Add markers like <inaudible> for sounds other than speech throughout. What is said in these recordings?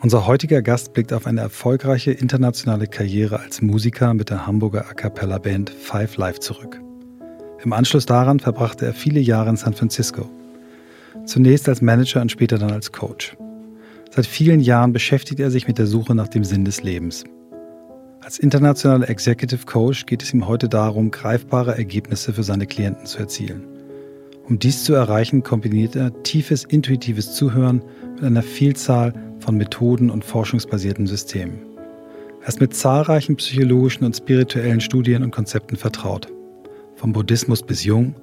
Unser heutiger Gast blickt auf eine erfolgreiche internationale Karriere als Musiker mit der Hamburger A cappella Band Five Live zurück. Im Anschluss daran verbrachte er viele Jahre in San Francisco. Zunächst als Manager und später dann als Coach. Seit vielen Jahren beschäftigt er sich mit der Suche nach dem Sinn des Lebens. Als internationaler Executive Coach geht es ihm heute darum, greifbare Ergebnisse für seine Klienten zu erzielen. Um dies zu erreichen, kombiniert er tiefes intuitives Zuhören mit einer Vielzahl von Methoden und forschungsbasierten Systemen. Er ist mit zahlreichen psychologischen und spirituellen Studien und Konzepten vertraut. Vom Buddhismus bis Jung,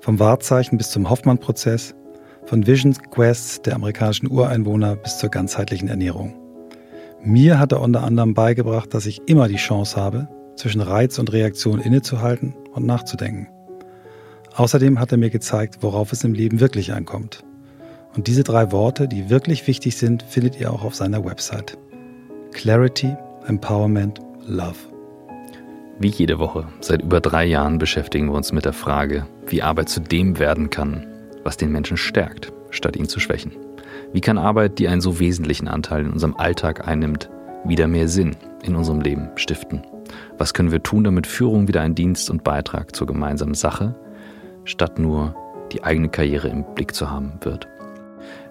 vom Wahrzeichen bis zum Hoffmann-Prozess, von Vision Quests der amerikanischen Ureinwohner bis zur ganzheitlichen Ernährung. Mir hat er unter anderem beigebracht, dass ich immer die Chance habe, zwischen Reiz und Reaktion innezuhalten und nachzudenken. Außerdem hat er mir gezeigt, worauf es im Leben wirklich ankommt. Und diese drei Worte, die wirklich wichtig sind, findet ihr auch auf seiner Website. Clarity, Empowerment, Love. Wie jede Woche, seit über drei Jahren beschäftigen wir uns mit der Frage, wie Arbeit zu dem werden kann, was den Menschen stärkt, statt ihn zu schwächen. Wie kann Arbeit, die einen so wesentlichen Anteil in unserem Alltag einnimmt, wieder mehr Sinn in unserem Leben stiften? Was können wir tun, damit Führung wieder ein Dienst und Beitrag zur gemeinsamen Sache, statt nur die eigene Karriere im Blick zu haben wird?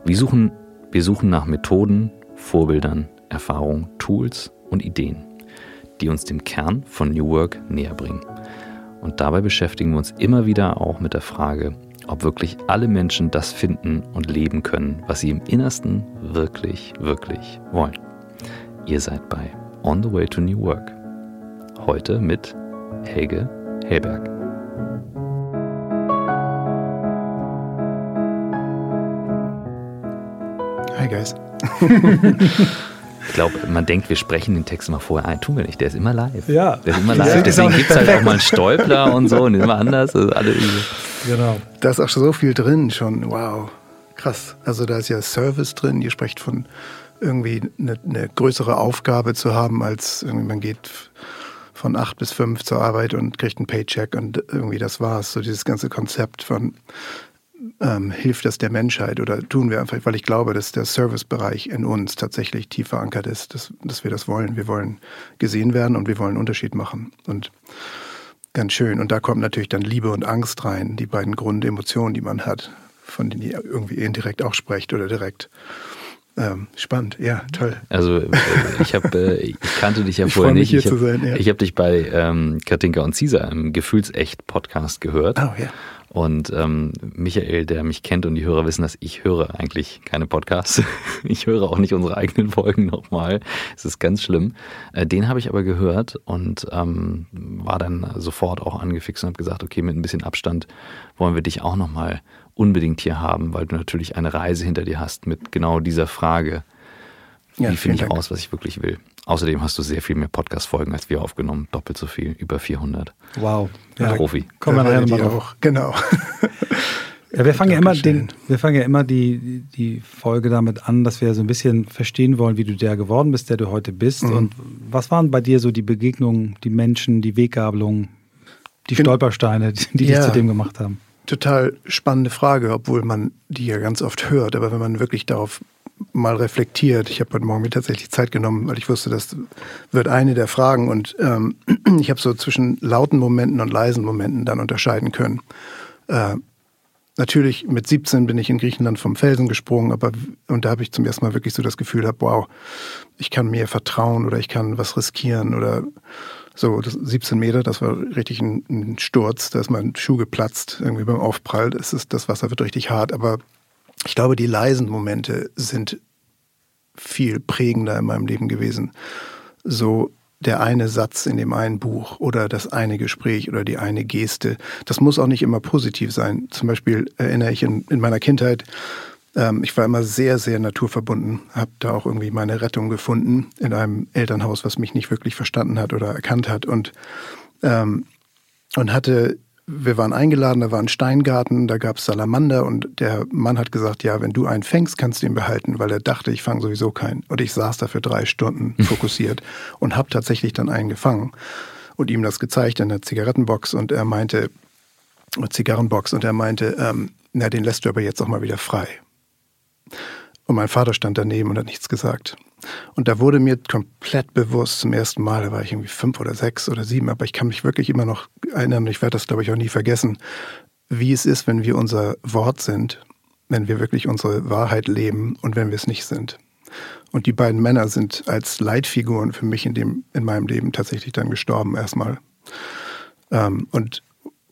Wir suchen, wir suchen nach Methoden, Vorbildern, Erfahrungen, Tools und Ideen, die uns dem Kern von New Work näher bringen. Und dabei beschäftigen wir uns immer wieder auch mit der Frage, ob wirklich alle Menschen das finden und leben können, was sie im Innersten wirklich, wirklich wollen. Ihr seid bei On the Way to New Work. Heute mit Helge Helberg. Hi guys. <laughs> Ich glaube, man denkt, wir sprechen den Text mal vorher ein. Tun wir nicht. Der ist immer live. Ja. Der ist immer <laughs> live. Deswegen gibt es halt auch mal einen Stolpler und so und immer anders. Also alle genau. Da ist auch so viel drin schon. Wow. Krass. Also da ist ja Service drin. Ihr sprecht von irgendwie eine, eine größere Aufgabe zu haben, als irgendwie man geht von acht bis fünf zur Arbeit und kriegt einen Paycheck und irgendwie das war's. So dieses ganze Konzept von ähm, hilft das der Menschheit oder tun wir einfach, weil ich glaube, dass der Servicebereich in uns tatsächlich tief verankert ist, dass, dass wir das wollen. Wir wollen gesehen werden und wir wollen einen Unterschied machen. Und ganz schön. Und da kommt natürlich dann Liebe und Angst rein, die beiden Grundemotionen, die man hat, von denen ihr irgendwie indirekt auch sprecht oder direkt. Ähm, spannend, ja, toll. Also äh, ich habe, äh, ich kannte dich ja <laughs> vorher nicht. ich habe ja. hab dich bei ähm, Katinka und Caesar im Gefühlsecht-Podcast gehört. Oh ja. Und ähm, Michael, der mich kennt und die Hörer wissen, dass ich höre eigentlich keine Podcasts. <laughs> ich höre auch nicht unsere eigenen Folgen nochmal. Es ist ganz schlimm. Äh, den habe ich aber gehört und ähm, war dann sofort auch angefixt und habe gesagt, okay, mit ein bisschen Abstand wollen wir dich auch nochmal unbedingt hier haben, weil du natürlich eine Reise hinter dir hast mit genau dieser Frage. Ja, Wie finde ich Dank. aus, was ich wirklich will? Außerdem hast du sehr viel mehr Podcast-Folgen als wir aufgenommen. Doppelt so viel, über 400. Wow. Ja, Profi. Kommen wir nachher nochmal drauf. Genau. <laughs> Ja, wir fangen ja immer den, wir fangen ja immer die, die Folge damit an, dass wir so ein bisschen verstehen wollen, wie du der geworden bist, der du heute bist. Mhm. Und was waren bei dir so die Begegnungen, die Menschen, die Weggabelungen, die Stolpersteine, die ja, dich zu dem gemacht haben? Total spannende Frage, obwohl man die ja ganz oft hört. Aber wenn man wirklich darauf mal reflektiert. Ich habe heute Morgen mir tatsächlich Zeit genommen, weil ich wusste, das wird eine der Fragen. Und ähm, <clears throat> ich habe so zwischen lauten Momenten und leisen Momenten dann unterscheiden können. Äh, natürlich mit 17 bin ich in Griechenland vom Felsen gesprungen, aber und da habe ich zum ersten Mal wirklich so das Gefühl gehabt, wow, ich kann mir vertrauen oder ich kann was riskieren oder so, 17 Meter, das war richtig ein, ein Sturz, da ist mein Schuh geplatzt, irgendwie beim Aufprall. Das, ist, das Wasser wird richtig hart, aber ich glaube, die leisen Momente sind viel prägender in meinem Leben gewesen. So der eine Satz in dem einen Buch oder das eine Gespräch oder die eine Geste. Das muss auch nicht immer positiv sein. Zum Beispiel erinnere ich in, in meiner Kindheit, ähm, ich war immer sehr, sehr naturverbunden, habe da auch irgendwie meine Rettung gefunden in einem Elternhaus, was mich nicht wirklich verstanden hat oder erkannt hat und, ähm, und hatte wir waren eingeladen, da war ein Steingarten, da gab es Salamander und der Mann hat gesagt, ja, wenn du einen fängst, kannst du ihn behalten, weil er dachte, ich fange sowieso keinen. Und ich saß da für drei Stunden fokussiert und habe tatsächlich dann einen gefangen und ihm das gezeigt in der Zigarettenbox und er meinte, Zigarrenbox und er meinte, ähm, na, den lässt du aber jetzt auch mal wieder frei. Und mein Vater stand daneben und hat nichts gesagt. Und da wurde mir komplett bewusst zum ersten Mal, da war ich irgendwie fünf oder sechs oder sieben, aber ich kann mich wirklich immer noch erinnern, ich werde das, glaube ich, auch nie vergessen, wie es ist, wenn wir unser Wort sind, wenn wir wirklich unsere Wahrheit leben und wenn wir es nicht sind. Und die beiden Männer sind als Leitfiguren für mich in, dem, in meinem Leben tatsächlich dann gestorben erstmal. Ähm, und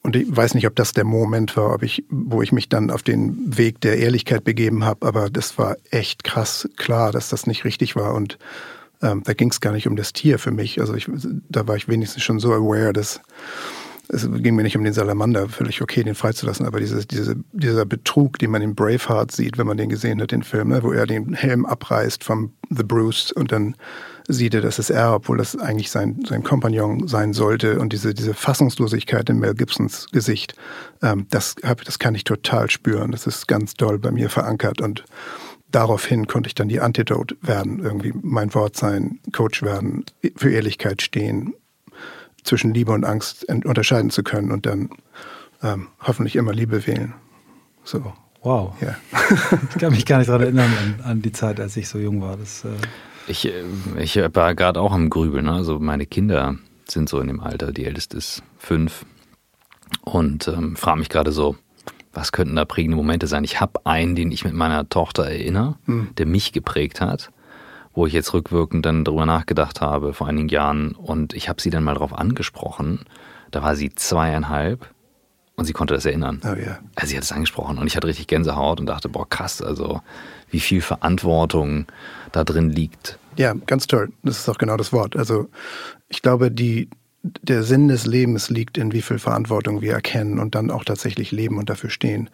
und ich weiß nicht, ob das der Moment war, ob ich, wo ich mich dann auf den Weg der Ehrlichkeit begeben habe, aber das war echt krass klar, dass das nicht richtig war. Und ähm, da ging es gar nicht um das Tier für mich. Also ich, da war ich wenigstens schon so aware, dass es ging mir nicht um den Salamander, völlig okay, den freizulassen, aber diese, diese, dieser Betrug, den man in Braveheart sieht, wenn man den gesehen hat, den Film, ne, wo er den Helm abreißt vom The Bruce und dann sieht er, das ist er, obwohl das eigentlich sein, sein Kompagnon sein sollte. Und diese, diese Fassungslosigkeit in Mel Gibsons Gesicht, ähm, das, hab, das kann ich total spüren. Das ist ganz doll bei mir verankert. Und daraufhin konnte ich dann die Antidote werden, irgendwie mein Wort sein, Coach werden, für Ehrlichkeit stehen, zwischen Liebe und Angst unterscheiden zu können und dann ähm, hoffentlich immer Liebe wählen. So. Wow. Ja. <laughs> ich kann mich gar nicht daran erinnern an, an, die Zeit, als ich so jung war. Das, äh ich, äh, ich war gerade auch am Grübeln. Ne? Also meine Kinder sind so in dem Alter, die älteste ist fünf. Und ähm, frage mich gerade so, was könnten da prägende Momente sein? Ich habe einen, den ich mit meiner Tochter erinnere, mhm. der mich geprägt hat, wo ich jetzt rückwirkend dann drüber nachgedacht habe vor einigen Jahren und ich habe sie dann mal darauf angesprochen. Da war sie zweieinhalb und sie konnte das erinnern. Oh ja. Also sie hat es angesprochen und ich hatte richtig Gänsehaut und dachte, boah, krass, also wie viel Verantwortung da drin liegt. Ja, ganz toll. Das ist auch genau das Wort. Also ich glaube, die, der Sinn des Lebens liegt in wie viel Verantwortung wir erkennen und dann auch tatsächlich leben und dafür stehen.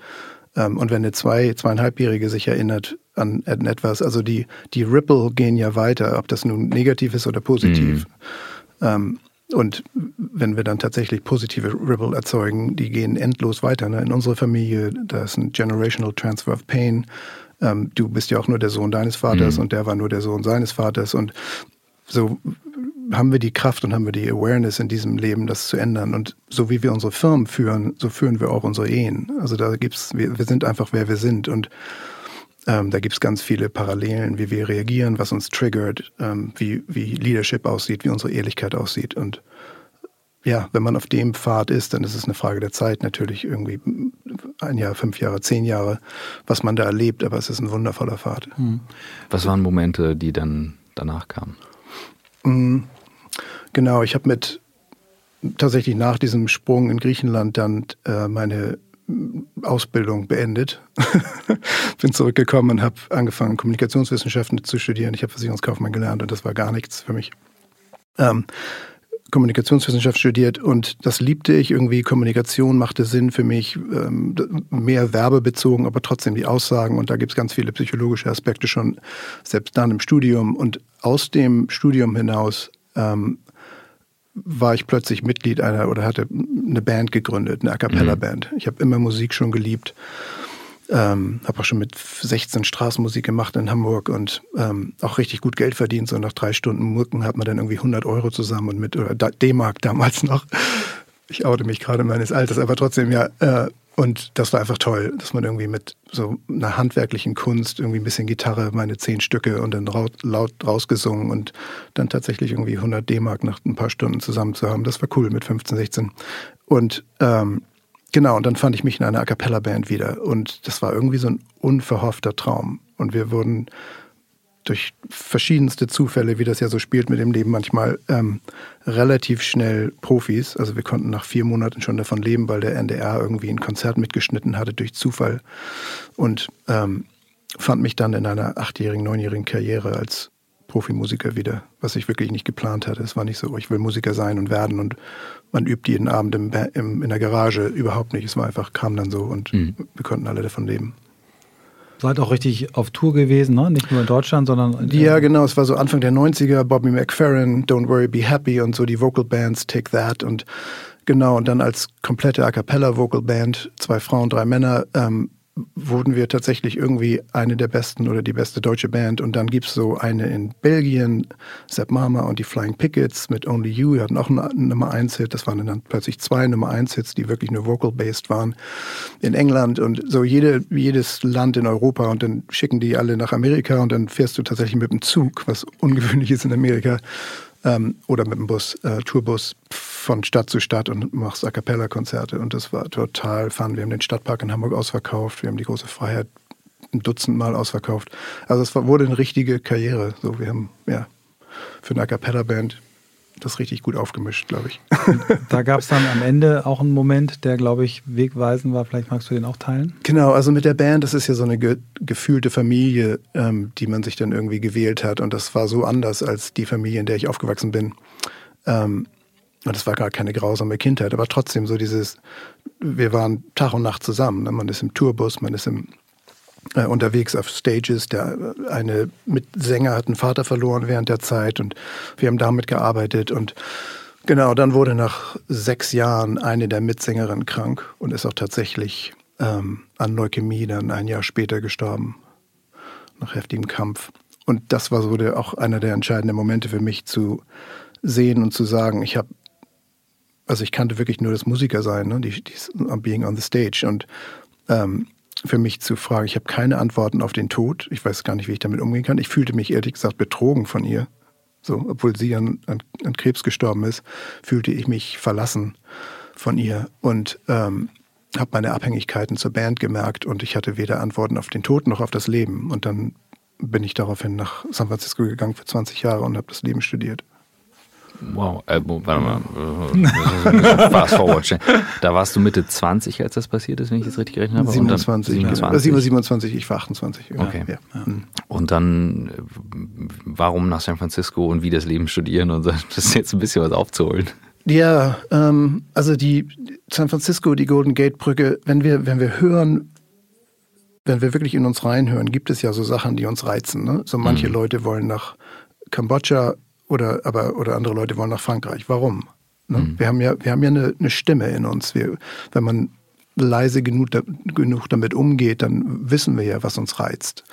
Ähm, und wenn eine zwei, zweieinhalbjährige sich erinnert an etwas, also die, die Ripple gehen ja weiter, ob das nun negativ ist oder positiv. Mhm. Und wenn wir dann tatsächlich positive Ripple erzeugen, die gehen endlos weiter. Ne? In unserer Familie, da ist ein Generational Transfer of Pain. Ähm, du bist ja auch nur der Sohn deines Vaters mhm. und der war nur der Sohn seines Vaters. Und so haben wir die Kraft und haben wir die Awareness in diesem Leben, das zu ändern. Und so wie wir unsere Firmen führen, so führen wir auch unsere Ehen. Also da gibt's, wir, wir sind einfach wer wir sind. Und ähm, da gibt es ganz viele Parallelen, wie wir reagieren, was uns triggert, ähm, wie, wie Leadership aussieht, wie unsere Ehrlichkeit aussieht. Und ja, wenn man auf dem Pfad ist, dann ist es eine Frage der Zeit natürlich irgendwie ein Jahr, fünf Jahre, zehn Jahre, was man da erlebt, aber es ist ein wundervoller Pfad. Hm. Was waren Momente, die dann danach kamen? Hm, genau, ich habe mit tatsächlich nach diesem Sprung in Griechenland dann äh, meine Ausbildung beendet. <laughs> Bin zurückgekommen und habe angefangen, Kommunikationswissenschaften zu studieren. Ich habe Versicherungskaufmann gelernt und das war gar nichts für mich. Ähm, Kommunikationswissenschaft studiert und das liebte ich irgendwie. Kommunikation machte Sinn für mich, ähm, mehr werbebezogen, aber trotzdem die Aussagen. Und da gibt es ganz viele psychologische Aspekte schon, selbst dann im Studium. Und aus dem Studium hinaus ähm, war ich plötzlich Mitglied einer oder hatte eine Band gegründet, eine A cappella-Band. Mhm. Ich habe immer Musik schon geliebt. Ähm, habe auch schon mit 16 Straßenmusik gemacht in Hamburg und ähm, auch richtig gut Geld verdient. So nach drei Stunden Mucken hat man dann irgendwie 100 Euro zusammen und mit, oder D-Mark damals noch. Ich oute mich gerade meines Alters, aber trotzdem, ja, äh, und das war einfach toll, dass man irgendwie mit so einer handwerklichen Kunst, irgendwie ein bisschen Gitarre, meine zehn Stücke und dann laut rausgesungen und dann tatsächlich irgendwie 100 D-Mark nach ein paar Stunden zusammen zu haben. Das war cool mit 15, 16. Und ähm, genau, und dann fand ich mich in einer A Cappella-Band wieder. Und das war irgendwie so ein unverhoffter Traum. Und wir wurden durch verschiedenste Zufälle, wie das ja so spielt mit dem Leben manchmal, ähm, relativ schnell Profis. Also wir konnten nach vier Monaten schon davon leben, weil der NDR irgendwie ein Konzert mitgeschnitten hatte durch Zufall und ähm, fand mich dann in einer achtjährigen, neunjährigen Karriere als Profimusiker wieder, was ich wirklich nicht geplant hatte. Es war nicht so, ich will Musiker sein und werden und man übt jeden Abend im, im, in der Garage überhaupt nicht. Es war einfach, kam dann so und mhm. wir konnten alle davon leben. Seid auch richtig auf Tour gewesen, ne? nicht nur in Deutschland, sondern. In ja, genau. Es war so Anfang der 90er, Bobby McFerrin, Don't Worry, Be Happy und so die Vocal Bands, Take That und genau. Und dann als komplette A Cappella Vocal Band, zwei Frauen, drei Männer, ähm, wurden wir tatsächlich irgendwie eine der besten oder die beste deutsche Band. Und dann gibt es so eine in Belgien, Sepp Mama und die Flying Pickets mit Only You. Die hatten auch einen Nummer 1 Hit. Das waren dann plötzlich zwei Nummer 1 Hits, die wirklich nur vocal-based waren. In England und so jede, jedes Land in Europa. Und dann schicken die alle nach Amerika und dann fährst du tatsächlich mit dem Zug, was ungewöhnlich ist in Amerika, ähm, oder mit dem Bus, äh, Tourbus von Stadt zu Stadt und machst A Cappella-Konzerte. Und das war total fun. Wir haben den Stadtpark in Hamburg ausverkauft, wir haben die große Freiheit ein Dutzend Mal ausverkauft. Also es war, wurde eine richtige Karriere. So, wir haben ja für eine A Cappella-Band das richtig gut aufgemischt, glaube ich. da gab es dann am Ende auch einen Moment, der, glaube ich, wegweisend war. Vielleicht magst du den auch teilen? Genau, also mit der Band, das ist ja so eine ge gefühlte Familie, ähm, die man sich dann irgendwie gewählt hat. Und das war so anders als die Familie, in der ich aufgewachsen bin. Ähm, und das war gar keine grausame Kindheit, aber trotzdem so dieses, wir waren Tag und Nacht zusammen. Ne? Man ist im Tourbus, man ist im äh, unterwegs auf Stages. Der eine Mitsänger hat einen Vater verloren während der Zeit und wir haben damit gearbeitet und genau, dann wurde nach sechs Jahren eine der Mitsängerinnen krank und ist auch tatsächlich ähm, an Leukämie dann ein Jahr später gestorben nach heftigem Kampf. Und das war so der, auch einer der entscheidenden Momente für mich zu sehen und zu sagen, ich habe also ich kannte wirklich nur das Musikersein, ne? die, die Being on the Stage und ähm, für mich zu fragen. Ich habe keine Antworten auf den Tod. Ich weiß gar nicht, wie ich damit umgehen kann. Ich fühlte mich ehrlich gesagt betrogen von ihr. So, obwohl sie an, an, an Krebs gestorben ist, fühlte ich mich verlassen von ihr und ähm, habe meine Abhängigkeiten zur Band gemerkt und ich hatte weder Antworten auf den Tod noch auf das Leben. Und dann bin ich daraufhin nach San Francisco gegangen für 20 Jahre und habe das Leben studiert. Wow, äh, warte mal. <laughs> Fast forward. Da warst du Mitte 20, als das passiert ist, wenn ich das richtig gerechnet habe? 27. 27. 27, ich war 28. Ja. Okay. Ja. Mhm. Und dann, warum nach San Francisco und wie das Leben studieren und so? Das ist jetzt ein bisschen was aufzuholen. Ja, ähm, also die San Francisco, die Golden Gate Brücke, wenn wir, wenn wir hören, wenn wir wirklich in uns reinhören, gibt es ja so Sachen, die uns reizen. Ne? So manche mhm. Leute wollen nach Kambodscha oder, aber, oder andere Leute wollen nach Frankreich. Warum? Ne? Mhm. Wir haben ja, wir haben ja eine, eine Stimme in uns. Wir, wenn man leise genug, genug damit umgeht, dann wissen wir ja, was uns reizt.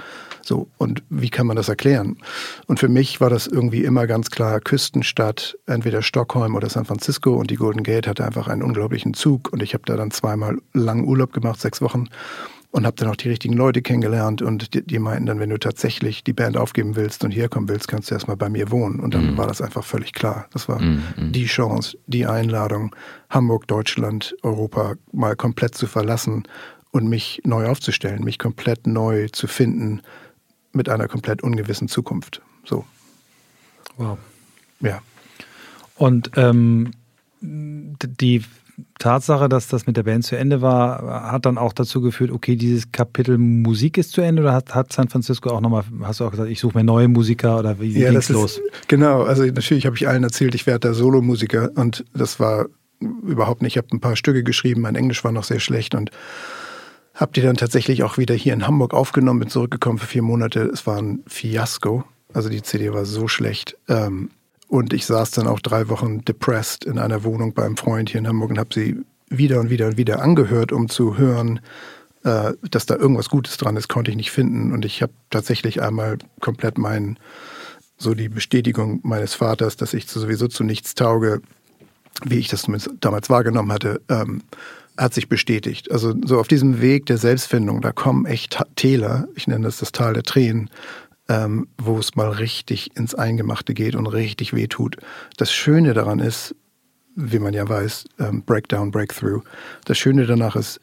So, und wie kann man das erklären? Und für mich war das irgendwie immer ganz klar Küstenstadt, entweder Stockholm oder San Francisco und die Golden Gate hatte einfach einen unglaublichen Zug und ich habe da dann zweimal lang Urlaub gemacht, sechs Wochen und habe dann auch die richtigen Leute kennengelernt und die, die, meinten dann, wenn du tatsächlich die Band aufgeben willst und herkommen willst, kannst du erstmal bei mir wohnen. Und dann mhm. war das einfach völlig klar. Das war mhm. mhm. die Chance, die Einladung, Hamburg, Deutschland, Europa mal komplett zu verlassen und mich neu aufzustellen, mich komplett neu zu finden mit einer komplett ungewissen Zukunft. So. Wow. Ja. Und ähm, die Tatsache, dass das mit der Band zu Ende war, hat dann auch dazu geführt, okay, dieses Kapitel Musik ist zu Ende oder hat, hat San Francisco auch nochmal, hast du auch gesagt, ich suche mir neue Musiker oder wie ja, ging's los? Ist, genau, also natürlich habe ich allen erzählt, ich werde da Solomusiker und das war überhaupt nicht. Ich habe ein paar Stücke geschrieben, mein Englisch war noch sehr schlecht und habe die dann tatsächlich auch wieder hier in Hamburg aufgenommen, bin zurückgekommen für vier Monate. Es war ein Fiasko. Also die CD war so schlecht. Ähm, und ich saß dann auch drei Wochen depressed in einer Wohnung beim Freund hier in Hamburg und habe sie wieder und wieder und wieder angehört, um zu hören, äh, dass da irgendwas Gutes dran ist, konnte ich nicht finden. Und ich habe tatsächlich einmal komplett meinen, so die Bestätigung meines Vaters, dass ich sowieso zu nichts tauge, wie ich das damals wahrgenommen hatte, ähm, hat sich bestätigt. Also so auf diesem Weg der Selbstfindung, da kommen echt Täler, ich nenne das das Tal der Tränen, ähm, wo es mal richtig ins Eingemachte geht und richtig wehtut. Das Schöne daran ist, wie man ja weiß, ähm, Breakdown, Breakthrough. Das Schöne danach ist,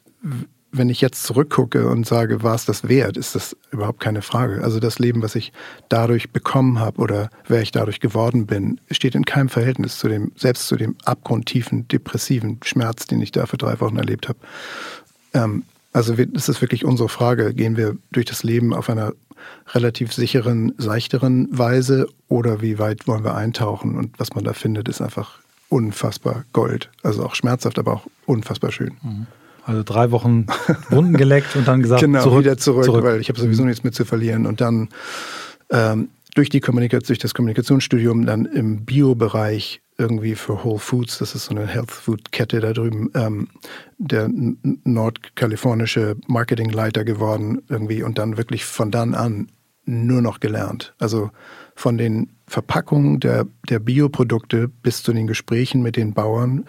wenn ich jetzt zurückgucke und sage, war es das wert, ist das überhaupt keine Frage. Also das Leben, was ich dadurch bekommen habe oder wer ich dadurch geworden bin, steht in keinem Verhältnis zu dem, selbst zu dem abgrundtiefen, depressiven Schmerz, den ich da für drei Wochen erlebt habe. Ähm, also es ist wirklich unsere Frage, gehen wir durch das Leben auf einer relativ sicheren, seichteren Weise oder wie weit wollen wir eintauchen? Und was man da findet, ist einfach unfassbar Gold. Also auch schmerzhaft, aber auch unfassbar schön. Mhm. Also drei Wochen Wunden geleckt und dann gesagt, <laughs> genau, zurück, wieder zurück, zurück. weil ich habe sowieso mhm. nichts mehr zu verlieren. Und dann ähm, durch, die Kommunikation, durch das Kommunikationsstudium dann im Bio-Bereich irgendwie für Whole Foods, das ist so eine Health Food Kette da drüben, ähm, der nordkalifornische Marketingleiter geworden irgendwie und dann wirklich von dann an nur noch gelernt. Also von den Verpackungen der, der Bioprodukte bis zu den Gesprächen mit den Bauern,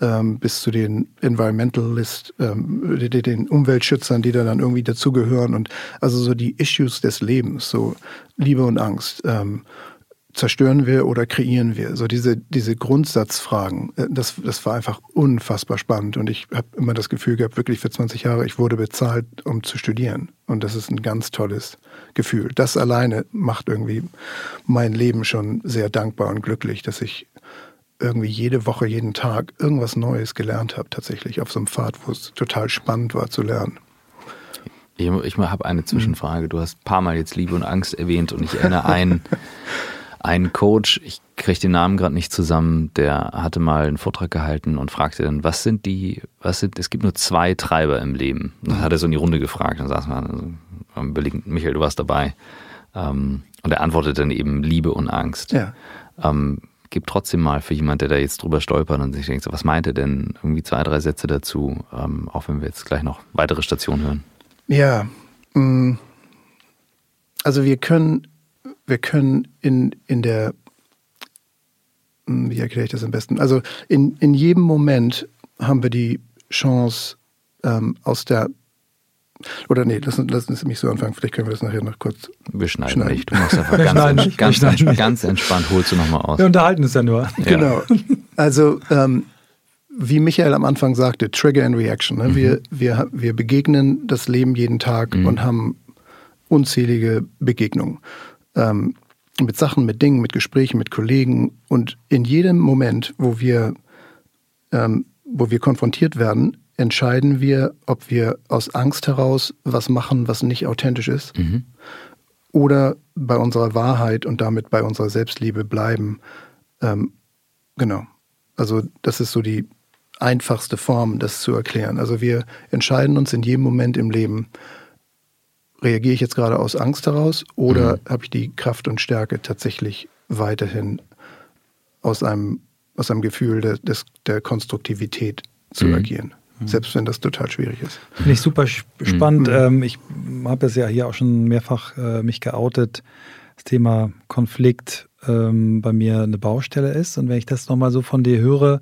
ähm, bis zu den Environmentalist, ähm, den Umweltschützern, die da dann irgendwie dazugehören und also so die Issues des Lebens, so Liebe und Angst. Ähm, zerstören wir oder kreieren wir? So diese, diese Grundsatzfragen, äh, das, das war einfach unfassbar spannend und ich habe immer das Gefühl gehabt, wirklich für 20 Jahre, ich wurde bezahlt, um zu studieren und das ist ein ganz tolles Gefühl. Das alleine macht irgendwie mein Leben schon sehr dankbar und glücklich, dass ich irgendwie jede Woche, jeden Tag irgendwas Neues gelernt habe, tatsächlich auf so einem Pfad, wo es total spannend war zu lernen. Ich, ich habe eine Zwischenfrage. Du hast ein paar Mal jetzt Liebe und Angst erwähnt und ich erinnere einen, <laughs> einen Coach, ich kriege den Namen gerade nicht zusammen, der hatte mal einen Vortrag gehalten und fragte dann, was sind die, was sind, es gibt nur zwei Treiber im Leben. Und das hat er so in die Runde gefragt. Dann saß man, also, überlegt, Michael, du warst dabei. Ähm, und er antwortete dann eben Liebe und Angst. Ja. Ähm, gib trotzdem mal für jemand, der da jetzt drüber stolpert und sich denkt, so, was meint er denn? Irgendwie zwei, drei Sätze dazu, ähm, auch wenn wir jetzt gleich noch weitere Stationen hören. Ja, mm. also wir können, wir können in, in der, mm, wie erkläre ich das am besten? Also in, in jedem Moment haben wir die Chance, ähm, aus der oder nee, lass, lass uns mich so anfangen. Vielleicht können wir das nachher noch kurz. Wir schneiden, schneiden. nicht. Du machst einfach ganz, ganz, ganz, ganz, entspannt, holst du nochmal aus. Wir unterhalten es ja nur. Genau. Also, ähm, wie Michael am Anfang sagte, Trigger and Reaction. Ne? Mhm. Wir, wir, wir begegnen das Leben jeden Tag mhm. und haben unzählige Begegnungen. Ähm, mit Sachen, mit Dingen, mit Gesprächen, mit Kollegen. Und in jedem Moment, wo wir, ähm, wo wir konfrontiert werden, entscheiden wir, ob wir aus Angst heraus was machen, was nicht authentisch ist, mhm. oder bei unserer Wahrheit und damit bei unserer Selbstliebe bleiben. Ähm, genau. Also das ist so die einfachste Form, das zu erklären. Also wir entscheiden uns in jedem Moment im Leben, reagiere ich jetzt gerade aus Angst heraus oder mhm. habe ich die Kraft und Stärke tatsächlich weiterhin aus einem, aus einem Gefühl der, des, der Konstruktivität zu mhm. agieren? selbst wenn das total schwierig ist. Finde ich super spannend. Mhm. Ähm, ich habe es ja hier auch schon mehrfach äh, mich geoutet, das Thema Konflikt ähm, bei mir eine Baustelle ist. Und wenn ich das nochmal so von dir höre,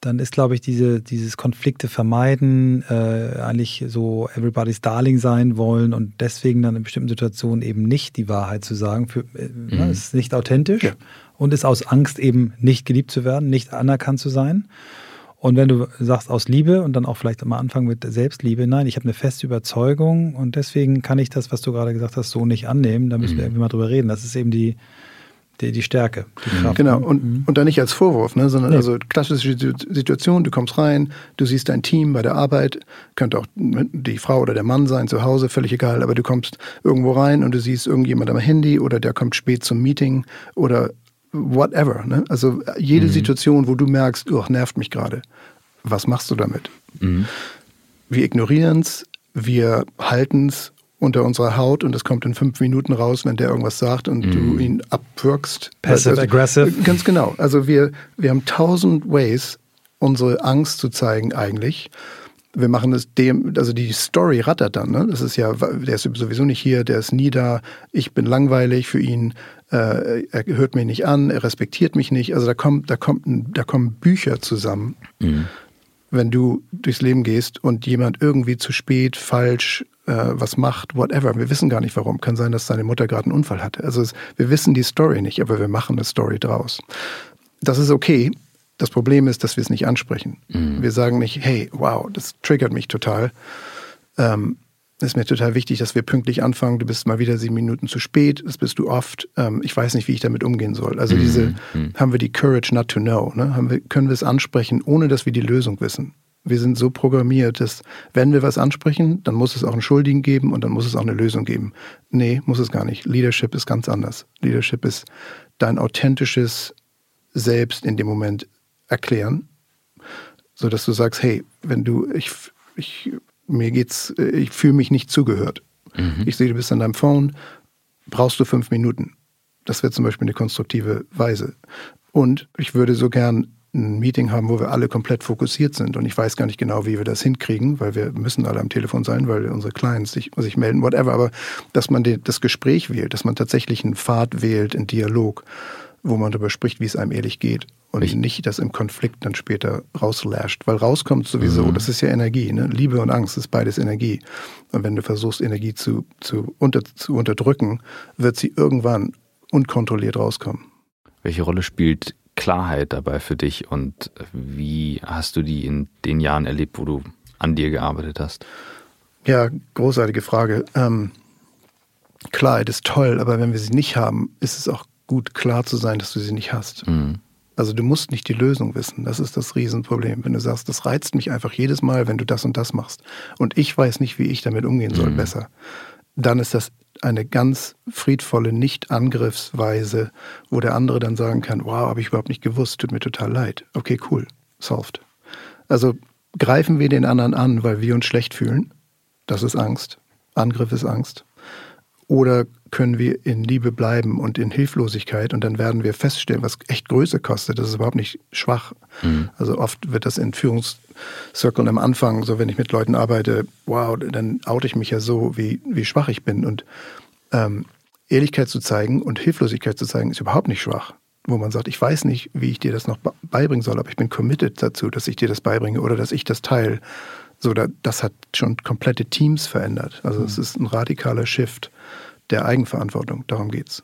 dann ist, glaube ich, diese, dieses Konflikte vermeiden, äh, eigentlich so everybody's darling sein wollen und deswegen dann in bestimmten Situationen eben nicht die Wahrheit zu sagen, für, äh, mhm. ne, ist nicht authentisch ja. und ist aus Angst eben nicht geliebt zu werden, nicht anerkannt zu sein. Und wenn du sagst aus Liebe und dann auch vielleicht mal anfangen mit Selbstliebe, nein, ich habe eine feste Überzeugung und deswegen kann ich das, was du gerade gesagt hast, so nicht annehmen. Da müssen mhm. wir irgendwie mal drüber reden. Das ist eben die, die, die Stärke, die mhm. Kraft. Genau, und, mhm. und dann nicht als Vorwurf, ne, sondern nee. also klassische Situation, du kommst rein, du siehst dein Team bei der Arbeit, könnte auch die Frau oder der Mann sein, zu Hause, völlig egal, aber du kommst irgendwo rein und du siehst irgendjemand am Handy oder der kommt spät zum Meeting oder whatever. Ne? Also jede mhm. Situation, wo du merkst, oh, nervt mich gerade. Was machst du damit? Mhm. Wir ignorieren es, wir halten es unter unserer Haut und es kommt in fünf Minuten raus, wenn der irgendwas sagt und mhm. du ihn abwirkst. Passive also, aggressive. Ganz genau. Also wir, wir haben tausend Ways, unsere Angst zu zeigen eigentlich wir machen es dem, also die Story rattert dann, ne? Das ist ja, der ist sowieso nicht hier, der ist nie da, ich bin langweilig für ihn, äh, er hört mich nicht an, er respektiert mich nicht. Also da kommt, da kommt, da kommen Bücher zusammen, mhm. Wenn du durchs Leben gehst und jemand irgendwie zu spät, falsch, äh, was macht, whatever. Wir wissen gar nicht warum. Kann sein, dass seine Mutter gerade einen Unfall hatte. Also es, wir wissen die Story nicht, aber wir machen eine Story draus. Das ist okay, das Problem ist, dass wir es nicht ansprechen. Mhm. Wir sagen nicht, hey, wow, das triggert mich total. Ähm, ist mir total wichtig, dass wir pünktlich anfangen. Du bist mal wieder sieben Minuten zu spät. Das bist du oft. Ähm, ich weiß nicht, wie ich damit umgehen soll. Also mhm. diese, mhm. haben wir die Courage not to know. Ne? Haben wir, können wir es ansprechen, ohne dass wir die Lösung wissen. Wir sind so programmiert, dass wenn wir was ansprechen, dann muss es auch einen Schuldigen geben und dann muss es auch eine Lösung geben. Nee, muss es gar nicht. Leadership ist ganz anders. Leadership ist dein authentisches Selbst in dem Moment erklären, so dass du sagst, hey, wenn du, ich, ich mir geht's, ich fühle mich nicht zugehört. Mhm. Ich sehe, du bist an deinem Phone, brauchst du fünf Minuten. Das wäre zum Beispiel eine konstruktive Weise. Und ich würde so gern ein Meeting haben, wo wir alle komplett fokussiert sind. Und ich weiß gar nicht genau, wie wir das hinkriegen, weil wir müssen alle am Telefon sein, weil unsere Clients sich, sich melden, whatever. Aber dass man das Gespräch wählt, dass man tatsächlich einen Pfad wählt, einen Dialog, wo man darüber spricht, wie es einem ehrlich geht. Und ich. nicht das im Konflikt dann später rauslasht. Weil rauskommt sowieso, mhm. das ist ja Energie. Ne? Liebe und Angst ist beides Energie. Und wenn du versuchst, Energie zu, zu, unter, zu unterdrücken, wird sie irgendwann unkontrolliert rauskommen. Welche Rolle spielt Klarheit dabei für dich und wie hast du die in den Jahren erlebt, wo du an dir gearbeitet hast? Ja, großartige Frage. Ähm, Klarheit ist toll, aber wenn wir sie nicht haben, ist es auch gut, klar zu sein, dass du sie nicht hast. Mhm. Also du musst nicht die Lösung wissen. Das ist das Riesenproblem. Wenn du sagst, das reizt mich einfach jedes Mal, wenn du das und das machst und ich weiß nicht, wie ich damit umgehen soll, mhm. besser, dann ist das eine ganz friedvolle Nicht-Angriffsweise, wo der andere dann sagen kann, wow, habe ich überhaupt nicht gewusst, tut mir total leid. Okay, cool, solved. Also greifen wir den anderen an, weil wir uns schlecht fühlen. Das ist Angst. Angriff ist Angst. Oder können wir in Liebe bleiben und in Hilflosigkeit und dann werden wir feststellen, was echt Größe kostet. Das ist überhaupt nicht schwach. Mhm. Also oft wird das in Führungszirkeln am Anfang, so wenn ich mit Leuten arbeite, wow, dann oute ich mich ja so, wie, wie schwach ich bin. Und ähm, Ehrlichkeit zu zeigen und Hilflosigkeit zu zeigen, ist überhaupt nicht schwach. Wo man sagt, ich weiß nicht, wie ich dir das noch beibringen soll, aber ich bin committed dazu, dass ich dir das beibringe oder dass ich das teile. So, das hat schon komplette Teams verändert. Also es mhm. ist ein radikaler Shift der Eigenverantwortung. Darum geht's.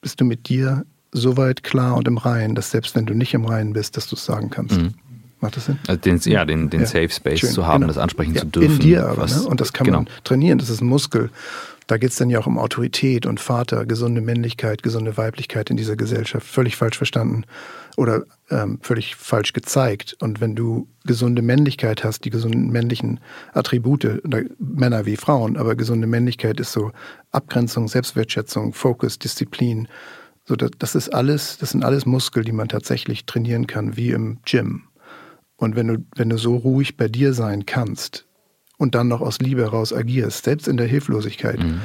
Bist du mit dir so weit klar und im Reinen, dass selbst wenn du nicht im Reinen bist, dass du es sagen kannst? Mhm. Macht das Sinn? Also den, ja, den, den ja. Safe Space Schön. zu haben, genau. das ansprechen ja. zu dürfen. In dir aber, was, ne? Und das kann genau. man trainieren. Das ist ein Muskel. Da geht es dann ja auch um Autorität und Vater, gesunde Männlichkeit, gesunde Weiblichkeit in dieser Gesellschaft. Völlig falsch verstanden oder ähm, völlig falsch gezeigt. Und wenn du gesunde Männlichkeit hast, die gesunden männlichen Attribute, Männer wie Frauen, aber gesunde Männlichkeit ist so Abgrenzung, Selbstwertschätzung, Fokus, Disziplin. So, das, das ist alles, das sind alles Muskel, die man tatsächlich trainieren kann, wie im Gym. Und wenn du, wenn du so ruhig bei dir sein kannst, und dann noch aus Liebe heraus agierst, selbst in der Hilflosigkeit, mhm.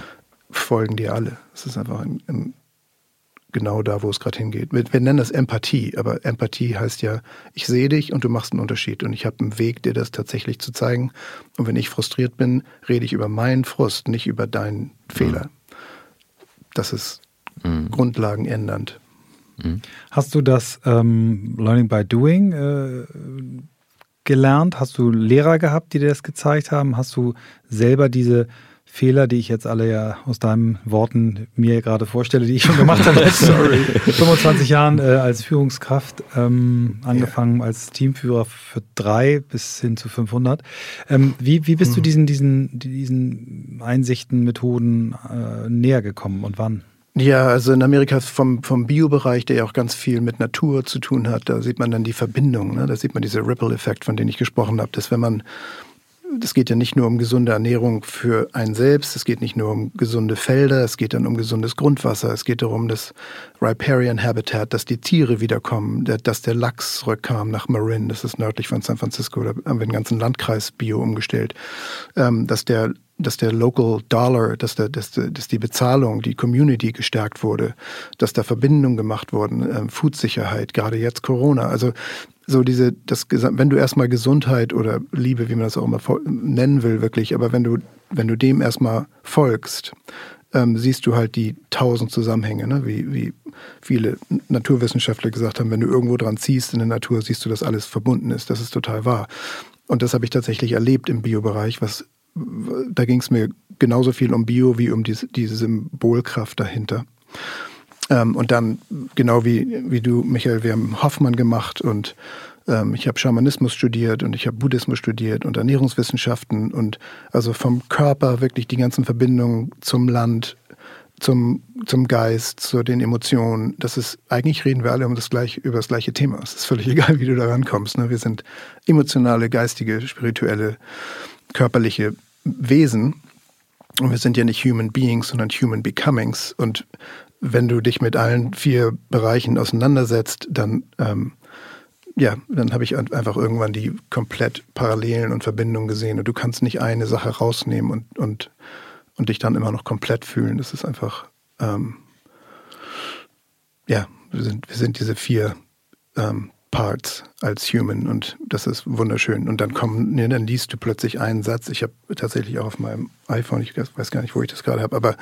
folgen dir alle. Das ist einfach ein, ein, genau da, wo es gerade hingeht. Wir, wir, nennen das Empathie, aber Empathie heißt ja, ich sehe dich und du machst einen Unterschied und ich habe einen Weg, dir das tatsächlich zu zeigen. Und wenn ich frustriert bin, rede ich über meinen Frust, nicht über deinen Fehler. Mhm. Das ist mhm. grundlagenändernd. Mhm. Hast du das ähm, Learning by Doing äh, gelernt? Hast du Lehrer gehabt, die dir das gezeigt haben? Hast du selber diese Fehler, die ich jetzt alle ja aus deinen Worten mir gerade vorstelle, die ich schon gemacht habe, <laughs> Sorry. <laughs> 25 Jahren äh, als Führungskraft, ähm, angefangen yeah. als Teamführer für drei bis hin zu 500. Ähm, wie, wie bist hm. du diesen, diesen, diesen Einsichten, Methoden äh, näher gekommen und wann? Ja, also in Amerika vom, vom Biobereich, der ja auch ganz viel mit Natur zu tun hat, da sieht man dann die Verbindung. Ne? Da sieht man diese Ripple-Effekt, von dem ich gesprochen habe, dass wenn man das geht ja nicht nur um gesunde Ernährung für einen selbst, es geht nicht nur um gesunde Felder, es geht dann um gesundes Grundwasser, es geht darum, das Riparian Habitat, dass die Tiere wiederkommen, dass der Lachs zurückkam nach Marin, das ist nördlich von San Francisco, da haben wir den ganzen Landkreis Bio umgestellt, ähm, dass der dass der Local Dollar, dass, der, dass, dass die Bezahlung, die Community gestärkt wurde, dass da Verbindungen gemacht wurden, ähm, Foodsicherheit, gerade jetzt Corona. Also so diese, das, wenn du erstmal Gesundheit oder Liebe, wie man das auch immer nennen will, wirklich, aber wenn du, wenn du dem erstmal folgst, ähm, siehst du halt die tausend Zusammenhänge, ne? wie, wie viele Naturwissenschaftler gesagt haben, wenn du irgendwo dran ziehst in der Natur, siehst du, dass alles verbunden ist. Das ist total wahr. Und das habe ich tatsächlich erlebt im Biobereich, was da ging es mir genauso viel um Bio wie um diese, diese Symbolkraft dahinter. Ähm, und dann, genau wie, wie du, Michael, wir haben Hoffmann gemacht und ähm, ich habe Schamanismus studiert und ich habe Buddhismus studiert und Ernährungswissenschaften und also vom Körper wirklich die ganzen Verbindungen zum Land, zum, zum Geist, zu den Emotionen. Das ist, eigentlich reden wir alle um das gleiche, über das gleiche Thema. Es ist völlig <laughs> egal, wie du da rankommst. Ne? Wir sind emotionale, geistige, spirituelle, körperliche Wesen. Und wir sind ja nicht Human Beings, sondern Human Becomings. Und wenn du dich mit allen vier Bereichen auseinandersetzt, dann, ähm, ja, dann habe ich einfach irgendwann die komplett Parallelen und Verbindungen gesehen. Und du kannst nicht eine Sache rausnehmen und, und, und dich dann immer noch komplett fühlen. Das ist einfach, ähm, ja, wir sind, wir sind diese vier ähm, Parts als Human und das ist wunderschön. Und dann kommen, nee, dann liest du plötzlich einen Satz. Ich habe tatsächlich auch auf meinem iPhone, ich weiß gar nicht, wo ich das gerade habe, aber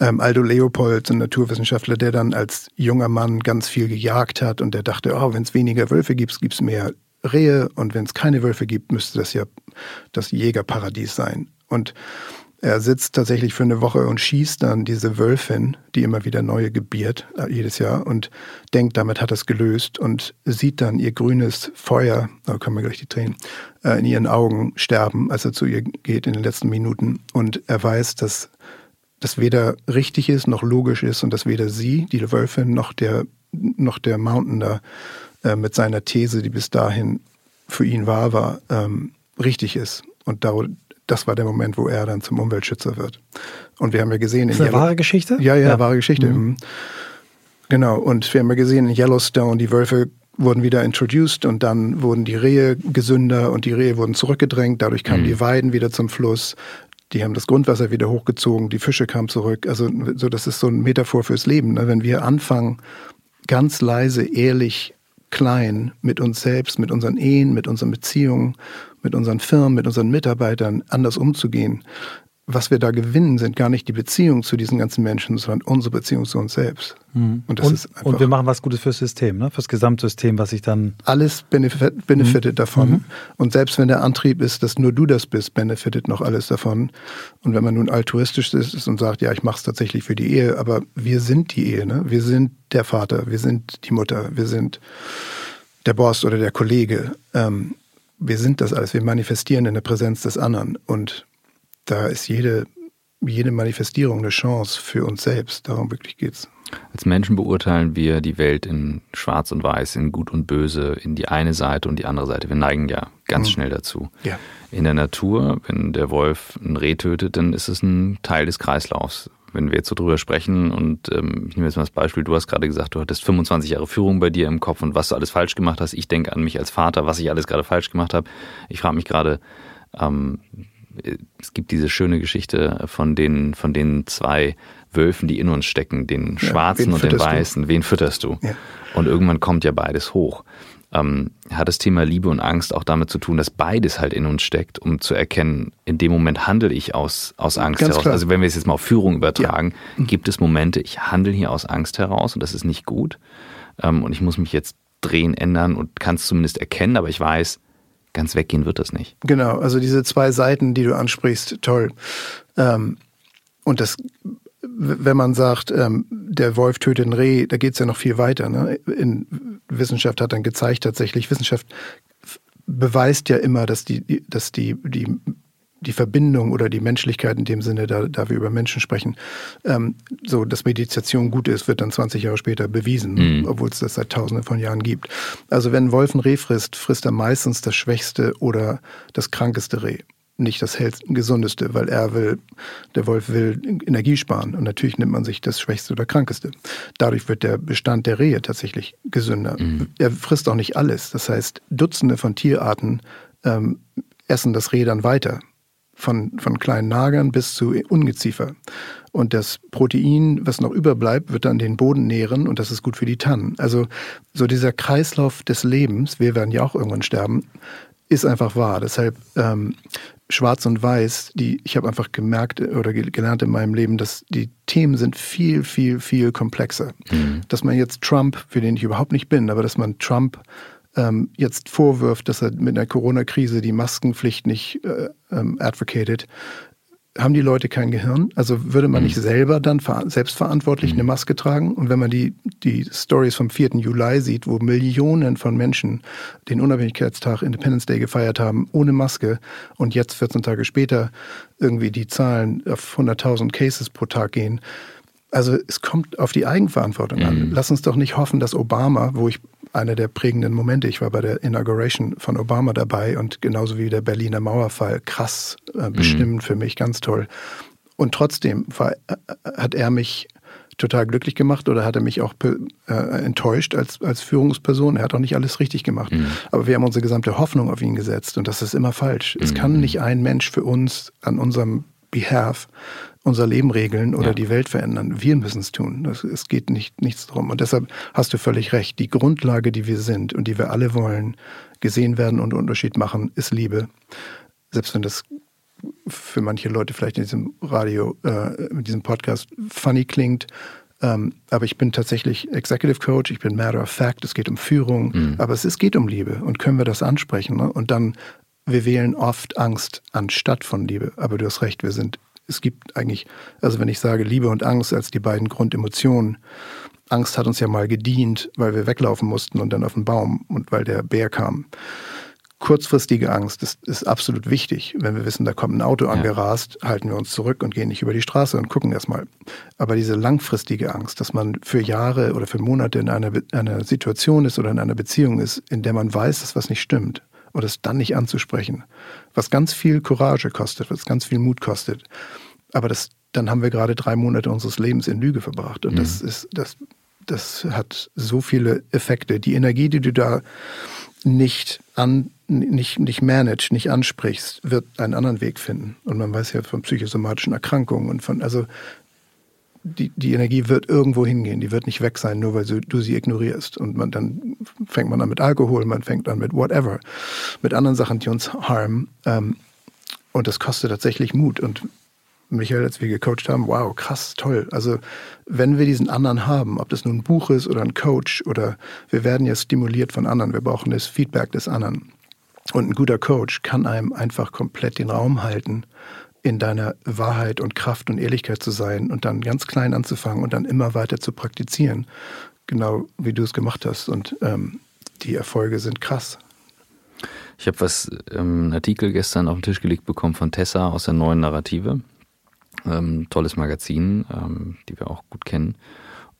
ähm, Aldo Leopold, ein Naturwissenschaftler, der dann als junger Mann ganz viel gejagt hat und der dachte, oh, wenn es weniger Wölfe gibt, gibt es mehr Rehe und wenn es keine Wölfe gibt, müsste das ja das Jägerparadies sein. Und er sitzt tatsächlich für eine Woche und schießt dann diese Wölfin, die immer wieder neue gebiert, äh, jedes Jahr, und denkt, damit hat er es gelöst und sieht dann ihr grünes Feuer, da kommen wir gleich die Tränen, äh, in ihren Augen sterben, als er zu ihr geht in den letzten Minuten. Und er weiß, dass das weder richtig ist noch logisch ist und dass weder sie, die Wölfin, noch der, noch der Mountain da äh, mit seiner These, die bis dahin für ihn wahr war, ähm, richtig ist. Und das war der Moment, wo er dann zum Umweltschützer wird. Und wir haben ja gesehen... Das ist eine wahre Geschichte? Ja, ja, ja. wahre Geschichte. Mhm. mhm. Genau, und wir haben ja gesehen in Yellowstone, die Wölfe wurden wieder introduced und dann wurden die Rehe gesünder und die Rehe wurden zurückgedrängt. Dadurch kamen mhm. die Weiden wieder zum Fluss. Die haben das Grundwasser wieder hochgezogen, die Fische kamen zurück. Also so, das ist so ein Metaphor fürs Leben. Ne? Wenn wir anfangen, ganz leise, ehrlich, klein mit uns selbst, mit unseren Ehen, mit unseren Beziehungen, mit unseren Firmen, mit unseren Mitarbeitern anders umzugehen, was wir da gewinnen, sind gar nicht die Beziehungen zu diesen ganzen Menschen, sondern unsere Beziehung zu uns selbst. Mhm. Und, und, und, wir machen was Gutes fürs System, ne? fürs Gesamtsystem, was sich dann. Alles benefit, benefitet mhm. davon. Mhm. Und selbst wenn der Antrieb ist, dass nur du das bist, benefitet noch alles davon. Und wenn man nun altruistisch ist und sagt, ja, ich mache es tatsächlich für die Ehe, aber wir sind die Ehe, ne? wir sind der Vater, wir sind die Mutter, wir sind der Boss oder der Kollege. Ähm, wir sind das alles, wir manifestieren in der Präsenz des anderen. Und da ist jede, jede Manifestierung eine Chance für uns selbst. Darum wirklich geht's. Als Menschen beurteilen wir die Welt in Schwarz und Weiß, in Gut und Böse, in die eine Seite und die andere Seite. Wir neigen ja ganz mhm. schnell dazu. Ja. In der Natur, wenn der Wolf ein Reh tötet, dann ist es ein Teil des Kreislaufs. Wenn wir jetzt so drüber sprechen und ähm, ich nehme jetzt mal das Beispiel, du hast gerade gesagt, du hattest 25 Jahre Führung bei dir im Kopf und was du alles falsch gemacht hast. Ich denke an mich als Vater, was ich alles gerade falsch gemacht habe. Ich frage mich gerade, ähm, es gibt diese schöne Geschichte von den, von den zwei Wölfen, die in uns stecken, den schwarzen ja, und den weißen. Du? Wen fütterst du? Ja. Und irgendwann kommt ja beides hoch. Ähm, hat das Thema Liebe und Angst auch damit zu tun, dass beides halt in uns steckt, um zu erkennen, in dem Moment handle ich aus, aus Angst Ganz heraus. Klar. Also wenn wir es jetzt mal auf Führung übertragen, ja. gibt es Momente, ich handle hier aus Angst heraus und das ist nicht gut. Ähm, und ich muss mich jetzt drehen, ändern und kann es zumindest erkennen, aber ich weiß, ganz weggehen wird das nicht. Genau, also diese zwei Seiten, die du ansprichst, toll. Ähm, und das, wenn man sagt, ähm, der Wolf tötet ein Reh, da geht es ja noch viel weiter. Ne? In Wissenschaft hat dann gezeigt, tatsächlich, Wissenschaft beweist ja immer, dass die, dass die, die die Verbindung oder die Menschlichkeit in dem Sinne, da, da wir über Menschen sprechen, ähm, so, dass Meditation gut ist, wird dann 20 Jahre später bewiesen, mhm. obwohl es das seit tausenden von Jahren gibt. Also wenn ein Wolf ein Reh frisst, frisst er meistens das schwächste oder das krankeste Reh nicht das gesundeste, weil er will, der Wolf will Energie sparen und natürlich nimmt man sich das Schwächste oder Krankeste. Dadurch wird der Bestand der Rehe tatsächlich gesünder. Mhm. Er frisst auch nicht alles. Das heißt, Dutzende von Tierarten ähm, essen das Reh dann weiter von, von kleinen Nagern bis zu Ungeziefer. Und das Protein, was noch überbleibt, wird dann den Boden nähren und das ist gut für die Tannen. Also so dieser Kreislauf des Lebens, wir werden ja auch irgendwann sterben, ist einfach wahr. Deshalb ähm, Schwarz und Weiß, die ich habe einfach gemerkt oder gelernt in meinem Leben, dass die Themen sind viel, viel, viel komplexer. Mhm. Dass man jetzt Trump, für den ich überhaupt nicht bin, aber dass man Trump ähm, jetzt vorwirft, dass er mit der Corona-Krise die Maskenpflicht nicht äh, ähm, advocated, haben die Leute kein Gehirn? Also würde man mhm. nicht selber dann selbstverantwortlich mhm. eine Maske tragen? Und wenn man die, die Stories vom 4. Juli sieht, wo Millionen von Menschen den Unabhängigkeitstag Independence Day gefeiert haben, ohne Maske und jetzt 14 Tage später irgendwie die Zahlen auf 100.000 Cases pro Tag gehen, also es kommt auf die Eigenverantwortung mhm. an. Lass uns doch nicht hoffen, dass Obama, wo ich einer der prägenden Momente. Ich war bei der Inauguration von Obama dabei und genauso wie der Berliner Mauerfall krass äh, bestimmt mhm. für mich, ganz toll. Und trotzdem war, äh, hat er mich total glücklich gemacht oder hat er mich auch äh, enttäuscht als, als Führungsperson. Er hat auch nicht alles richtig gemacht. Mhm. Aber wir haben unsere gesamte Hoffnung auf ihn gesetzt und das ist immer falsch. Mhm. Es kann nicht ein Mensch für uns an unserem Behalf unser Leben regeln oder ja. die Welt verändern. Wir müssen es tun. Das, es geht nicht, nichts drum. Und deshalb hast du völlig recht. Die Grundlage, die wir sind und die wir alle wollen, gesehen werden und Unterschied machen, ist Liebe. Selbst wenn das für manche Leute vielleicht in diesem Radio, äh, in diesem Podcast funny klingt. Ähm, aber ich bin tatsächlich Executive Coach, ich bin Matter of Fact, es geht um Führung, mhm. aber es, es geht um Liebe und können wir das ansprechen. Ne? Und dann, wir wählen oft Angst anstatt von Liebe. Aber du hast recht, wir sind, es gibt eigentlich, also wenn ich sage Liebe und Angst als die beiden Grundemotionen, Angst hat uns ja mal gedient, weil wir weglaufen mussten und dann auf den Baum und weil der Bär kam kurzfristige Angst ist, ist absolut wichtig. Wenn wir wissen, da kommt ein Auto angerast, halten wir uns zurück und gehen nicht über die Straße und gucken erstmal. Aber diese langfristige Angst, dass man für Jahre oder für Monate in einer, einer Situation ist oder in einer Beziehung ist, in der man weiß, dass was nicht stimmt und es dann nicht anzusprechen, was ganz viel Courage kostet, was ganz viel Mut kostet. Aber das, dann haben wir gerade drei Monate unseres Lebens in Lüge verbracht. Und mhm. das ist, das, das hat so viele Effekte. Die Energie, die du da nicht an, nicht, nicht managst, nicht ansprichst, wird einen anderen Weg finden. Und man weiß ja von psychosomatischen Erkrankungen und von, also die, die Energie wird irgendwo hingehen, die wird nicht weg sein, nur weil du, sie ignorierst. Und man, dann fängt man an mit Alkohol, man fängt an mit whatever, mit anderen Sachen, die uns harmen. Ähm, und das kostet tatsächlich Mut. Und Michael, als wir gecoacht haben, wow, krass, toll. Also wenn wir diesen anderen haben, ob das nun ein Buch ist oder ein Coach oder wir werden ja stimuliert von anderen, wir brauchen das Feedback des anderen. Und ein guter Coach kann einem einfach komplett den Raum halten, in deiner Wahrheit und Kraft und Ehrlichkeit zu sein und dann ganz klein anzufangen und dann immer weiter zu praktizieren. Genau wie du es gemacht hast. Und ähm, die Erfolge sind krass. Ich habe was, ähm, einen Artikel gestern auf den Tisch gelegt bekommen von Tessa aus der neuen Narrative. Ähm, tolles Magazin, ähm, die wir auch gut kennen.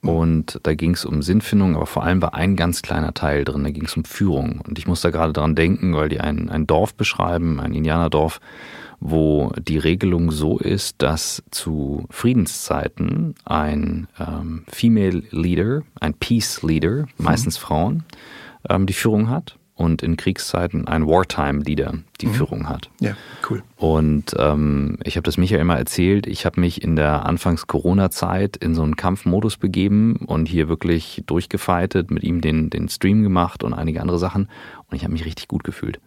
Und da ging es um Sinnfindung, aber vor allem war ein ganz kleiner Teil drin, da ging es um Führung. Und ich muss da gerade dran denken, weil die ein, ein Dorf beschreiben, ein Indianerdorf, wo die Regelung so ist, dass zu Friedenszeiten ein ähm, Female Leader, ein Peace Leader, meistens mhm. Frauen, ähm, die Führung hat und in Kriegszeiten ein Wartime-Leader die mhm. Führung hat. Ja, cool. Und ähm, ich habe das Michael immer erzählt, ich habe mich in der Anfangs-Corona-Zeit in so einen Kampfmodus begeben und hier wirklich durchgefeitet, mit ihm den, den Stream gemacht und einige andere Sachen und ich habe mich richtig gut gefühlt.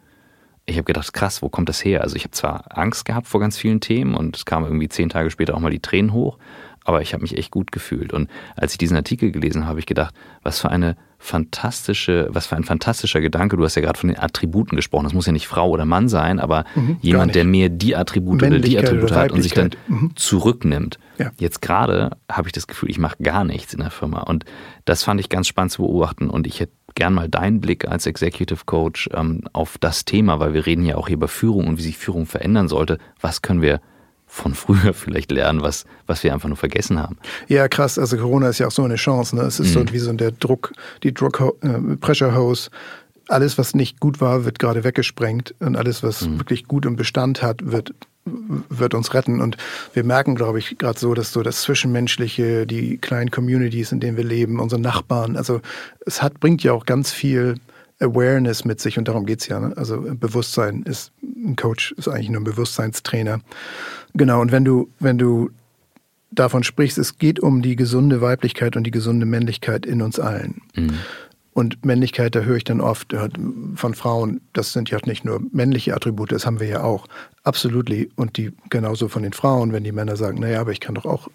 Ich habe gedacht, krass, wo kommt das her? Also ich habe zwar Angst gehabt vor ganz vielen Themen und es kamen irgendwie zehn Tage später auch mal die Tränen hoch, aber ich habe mich echt gut gefühlt. Und als ich diesen Artikel gelesen habe, habe ich gedacht, was für eine fantastische, was für ein fantastischer Gedanke. Du hast ja gerade von den Attributen gesprochen. Das muss ja nicht Frau oder Mann sein, aber mhm, jemand, der mehr die Attribute oder die Attribute hat und sich dann mhm. zurücknimmt. Ja. Jetzt gerade habe ich das Gefühl, ich mache gar nichts in der Firma. Und das fand ich ganz spannend zu beobachten. Und ich hätte gern mal deinen Blick als Executive Coach ähm, auf das Thema, weil wir reden ja auch hier über Führung und wie sich Führung verändern sollte. Was können wir von früher <laughs> vielleicht lernen, was, was wir einfach nur vergessen haben. Ja, krass. Also Corona ist ja auch so eine Chance. Ne? Es ist mhm. so wie so der Druck, die Druck, äh, Pressure Hose. Alles, was nicht gut war, wird gerade weggesprengt und alles, was mhm. wirklich gut und Bestand hat, wird wird uns retten. Und wir merken, glaube ich, gerade so, dass so das Zwischenmenschliche, die kleinen Communities, in denen wir leben, unsere Nachbarn, also es hat, bringt ja auch ganz viel Awareness mit sich und darum geht es ja. Ne? Also Bewusstsein ist, ein Coach ist eigentlich nur ein Bewusstseinstrainer. Genau, und wenn du, wenn du davon sprichst, es geht um die gesunde Weiblichkeit und die gesunde Männlichkeit in uns allen. Mhm. Und Männlichkeit, da höre ich dann oft von Frauen, das sind ja nicht nur männliche Attribute, das haben wir ja auch. Absolut. Und die genauso von den Frauen, wenn die Männer sagen, naja, aber ich kann doch auch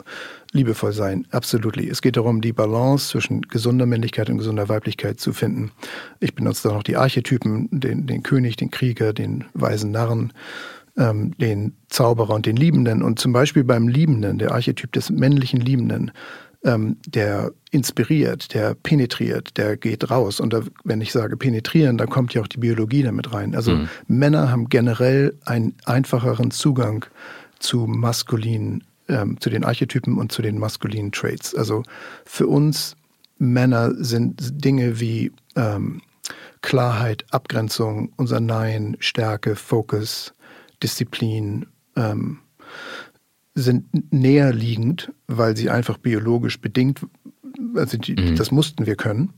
liebevoll sein. Absolut. Es geht darum, die Balance zwischen gesunder Männlichkeit und gesunder Weiblichkeit zu finden. Ich benutze da noch die Archetypen, den, den König, den Krieger, den weisen Narren, ähm, den Zauberer und den Liebenden. Und zum Beispiel beim Liebenden, der Archetyp des männlichen Liebenden, ähm, der inspiriert, der penetriert, der geht raus. Und da, wenn ich sage penetrieren, da kommt ja auch die Biologie damit rein. Also mhm. Männer haben generell einen einfacheren Zugang zu maskulinen, ähm, zu den Archetypen und zu den maskulinen Traits. Also für uns Männer sind Dinge wie ähm, Klarheit, Abgrenzung, unser Nein, Stärke, Fokus, Disziplin, ähm, sind näher liegend, weil sie einfach biologisch bedingt, also die, mhm. das mussten wir können,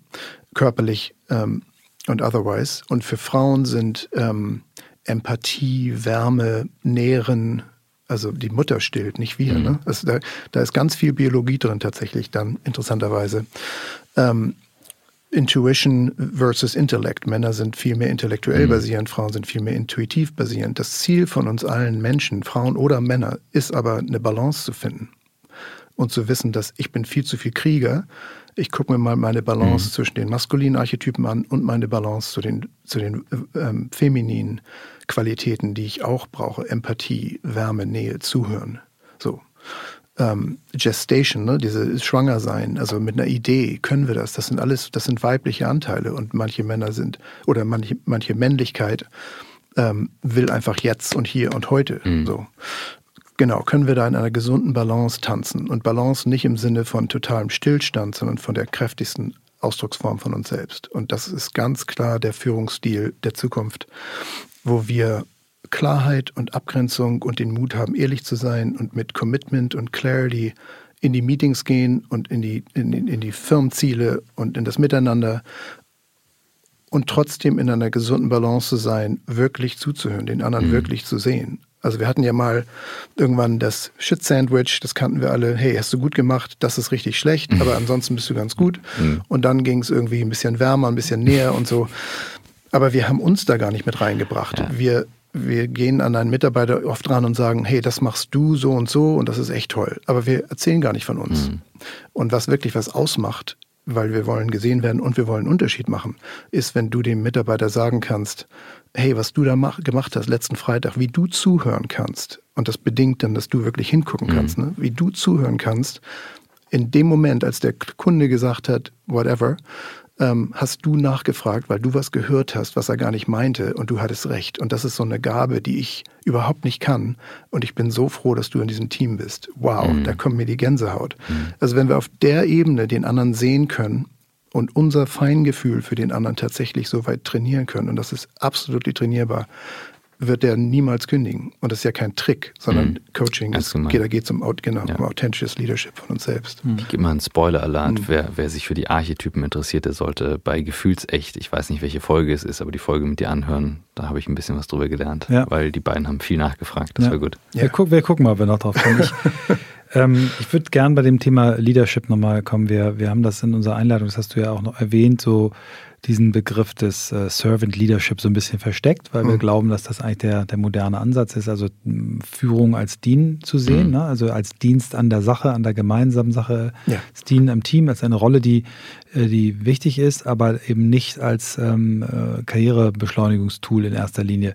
körperlich ähm, und otherwise. Und für Frauen sind ähm, Empathie, Wärme, Nähren, also die Mutter stillt, nicht wir. Mhm. Ne? Also da, da ist ganz viel Biologie drin tatsächlich dann, interessanterweise. Ähm, Intuition versus Intellect. Männer sind viel mehr intellektuell mhm. basierend, Frauen sind viel mehr intuitiv basierend. Das Ziel von uns allen Menschen, Frauen oder Männer, ist aber eine Balance zu finden und zu wissen, dass ich bin viel zu viel Krieger. Ich gucke mir mal meine Balance mhm. zwischen den maskulinen Archetypen an und meine Balance zu den, zu den ähm, femininen Qualitäten, die ich auch brauche. Empathie, Wärme, Nähe, Zuhören. So ähm, Gestation, ne, diese Schwangersein, also mit einer Idee, können wir das? Das sind alles, das sind weibliche Anteile und manche Männer sind, oder manche, manche Männlichkeit ähm, will einfach jetzt und hier und heute. Mhm. So. Genau, können wir da in einer gesunden Balance tanzen? Und Balance nicht im Sinne von totalem Stillstand, sondern von der kräftigsten Ausdrucksform von uns selbst. Und das ist ganz klar der Führungsstil der Zukunft, wo wir Klarheit und Abgrenzung und den Mut haben, ehrlich zu sein und mit Commitment und Clarity in die Meetings gehen und in die, in, in die Firmenziele und in das Miteinander und trotzdem in einer gesunden Balance zu sein, wirklich zuzuhören, den anderen mhm. wirklich zu sehen. Also wir hatten ja mal irgendwann das Shit-Sandwich, das kannten wir alle, hey, hast du gut gemacht, das ist richtig schlecht, mhm. aber ansonsten bist du ganz gut. Mhm. Und dann ging es irgendwie ein bisschen wärmer, ein bisschen näher und so. Aber wir haben uns da gar nicht mit reingebracht. Ja. Wir wir gehen an einen Mitarbeiter oft dran und sagen, hey, das machst du so und so und das ist echt toll. Aber wir erzählen gar nicht von uns. Mhm. Und was wirklich was ausmacht, weil wir wollen gesehen werden und wir wollen einen Unterschied machen, ist, wenn du dem Mitarbeiter sagen kannst, hey, was du da mach, gemacht hast letzten Freitag, wie du zuhören kannst. Und das bedingt dann, dass du wirklich hingucken mhm. kannst, ne? wie du zuhören kannst. In dem Moment, als der Kunde gesagt hat, whatever, ähm, hast du nachgefragt, weil du was gehört hast, was er gar nicht meinte und du hattest recht. Und das ist so eine Gabe, die ich überhaupt nicht kann. Und ich bin so froh, dass du in diesem Team bist. Wow, mhm. da kommt mir die Gänsehaut. Mhm. Also wenn wir auf der Ebene den anderen sehen können und unser Feingefühl für den anderen tatsächlich so weit trainieren können, und das ist absolut trainierbar, wird der niemals kündigen. Und das ist ja kein Trick, sondern mhm. Coaching. Ist, geht, da geht es um, genau, ja. um authentisches Leadership von uns selbst. Mhm. Ich gebe mal einen Spoiler-Alarm. Mhm. Wer, wer sich für die Archetypen interessiert, der sollte bei Gefühlsecht, ich weiß nicht, welche Folge es ist, aber die Folge mit dir anhören. Da habe ich ein bisschen was drüber gelernt, ja. weil die beiden haben viel nachgefragt. Das ja. war gut. Wir, guck, wir, gucken mal, ob wir noch drauf kommen. Ich, <laughs> ähm, ich würde gern bei dem Thema Leadership nochmal kommen. Wir, wir haben das in unserer Einladung, das hast du ja auch noch erwähnt, so diesen Begriff des äh, Servant Leadership so ein bisschen versteckt, weil mhm. wir glauben, dass das eigentlich der, der moderne Ansatz ist, also Führung als Dienen zu sehen, mhm. ne? also als Dienst an der Sache, an der gemeinsamen Sache, ja. das Dienen am Team, als eine Rolle, die, äh, die wichtig ist, aber eben nicht als ähm, äh, Karrierebeschleunigungstool in erster Linie.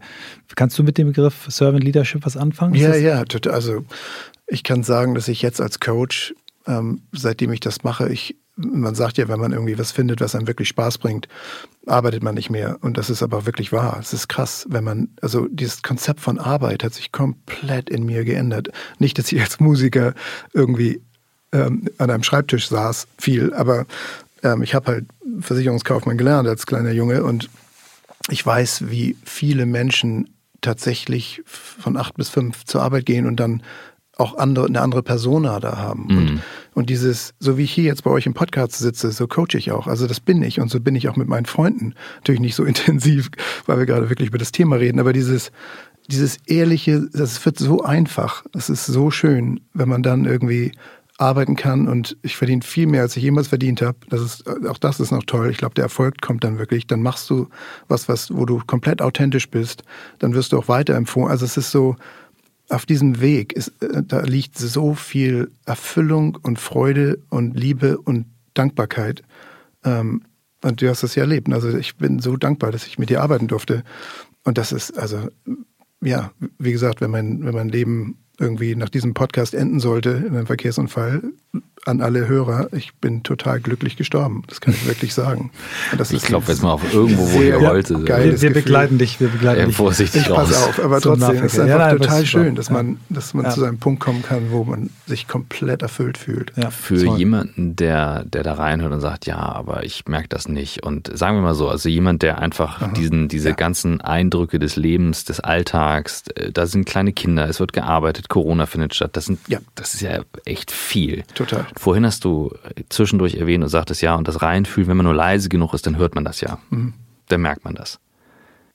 Kannst du mit dem Begriff Servant Leadership was anfangen? Ja, ja, also ich kann sagen, dass ich jetzt als Coach, ähm, seitdem ich das mache, ich man sagt ja, wenn man irgendwie was findet, was einem wirklich Spaß bringt, arbeitet man nicht mehr. Und das ist aber wirklich wahr. Es ist krass, wenn man, also dieses Konzept von Arbeit hat sich komplett in mir geändert. Nicht, dass ich als Musiker irgendwie ähm, an einem Schreibtisch saß, viel, aber ähm, ich habe halt Versicherungskaufmann gelernt als kleiner Junge und ich weiß, wie viele Menschen tatsächlich von acht bis fünf zur Arbeit gehen und dann auch andere, eine andere Persona da haben. Mhm. Und, und dieses, so wie ich hier jetzt bei euch im Podcast sitze, so coache ich auch. Also das bin ich und so bin ich auch mit meinen Freunden. Natürlich nicht so <laughs> intensiv, weil wir gerade wirklich über das Thema reden, aber dieses, dieses ehrliche, das wird so einfach. Es ist so schön, wenn man dann irgendwie arbeiten kann und ich verdiene viel mehr, als ich jemals verdient habe. Das ist, auch das ist noch toll. Ich glaube, der Erfolg kommt dann wirklich. Dann machst du was, was, wo du komplett authentisch bist. Dann wirst du auch weiterempfohlen. Also es ist so, auf diesem Weg ist, äh, da liegt so viel Erfüllung und Freude und Liebe und Dankbarkeit. Ähm, und du hast das ja erlebt. Also ich bin so dankbar, dass ich mit dir arbeiten durfte. Und das ist, also, ja, wie gesagt, wenn mein, wenn mein Leben irgendwie nach diesem Podcast enden sollte in einem Verkehrsunfall, an alle Hörer, ich bin total glücklich gestorben. Das kann ich wirklich sagen. ich glaube jetzt mal auf irgendwo, wo ihr wollt. Wir, wir begleiten dich, wir begleiten dich. Vorsichtig ich pass auf, aber trotzdem ist es einfach ja, nein, total schön, dass man, dass man ja. zu einem Punkt kommen kann, wo man sich komplett erfüllt fühlt. Ja, Für toll. jemanden, der, der da reinhört und sagt, ja, aber ich merke das nicht. Und sagen wir mal so, also jemand, der einfach diesen, diese ganzen Eindrücke des Lebens, des Alltags, äh, da sind kleine Kinder, es wird gearbeitet, Corona findet statt, das, sind, das ist ja echt viel. Total. Vorhin hast du zwischendurch erwähnt und sagtest ja, und das Reinfühlen, wenn man nur leise genug ist, dann hört man das ja. Mhm. Dann merkt man das.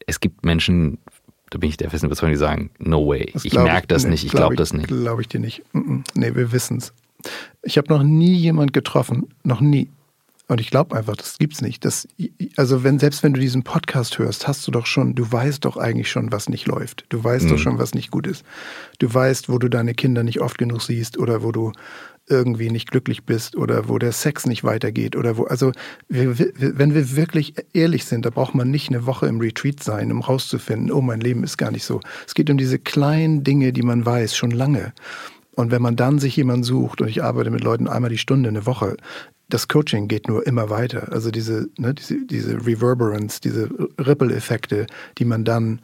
Es gibt Menschen, Da bin ich der festen Überzeugung, die sagen, no way. Das ich merke das nee, nicht, ich glaube glaub das nicht. Glaube ich dir nicht. Nee, wir wissen es. Ich habe noch nie jemand getroffen, noch nie. Und ich glaube einfach, das gibt's nicht. Das, also wenn, selbst wenn du diesen Podcast hörst, hast du doch schon, du weißt doch eigentlich schon, was nicht läuft. Du weißt mhm. doch schon, was nicht gut ist. Du weißt, wo du deine Kinder nicht oft genug siehst oder wo du irgendwie nicht glücklich bist oder wo der Sex nicht weitergeht oder wo, also wir, wenn wir wirklich ehrlich sind, da braucht man nicht eine Woche im Retreat sein, um rauszufinden, oh, mein Leben ist gar nicht so. Es geht um diese kleinen Dinge, die man weiß, schon lange. Und wenn man dann sich jemanden sucht, und ich arbeite mit Leuten einmal die Stunde, eine Woche, das Coaching geht nur immer weiter. Also diese, ne, diese, diese Reverberance, diese Ripple-Effekte, die man dann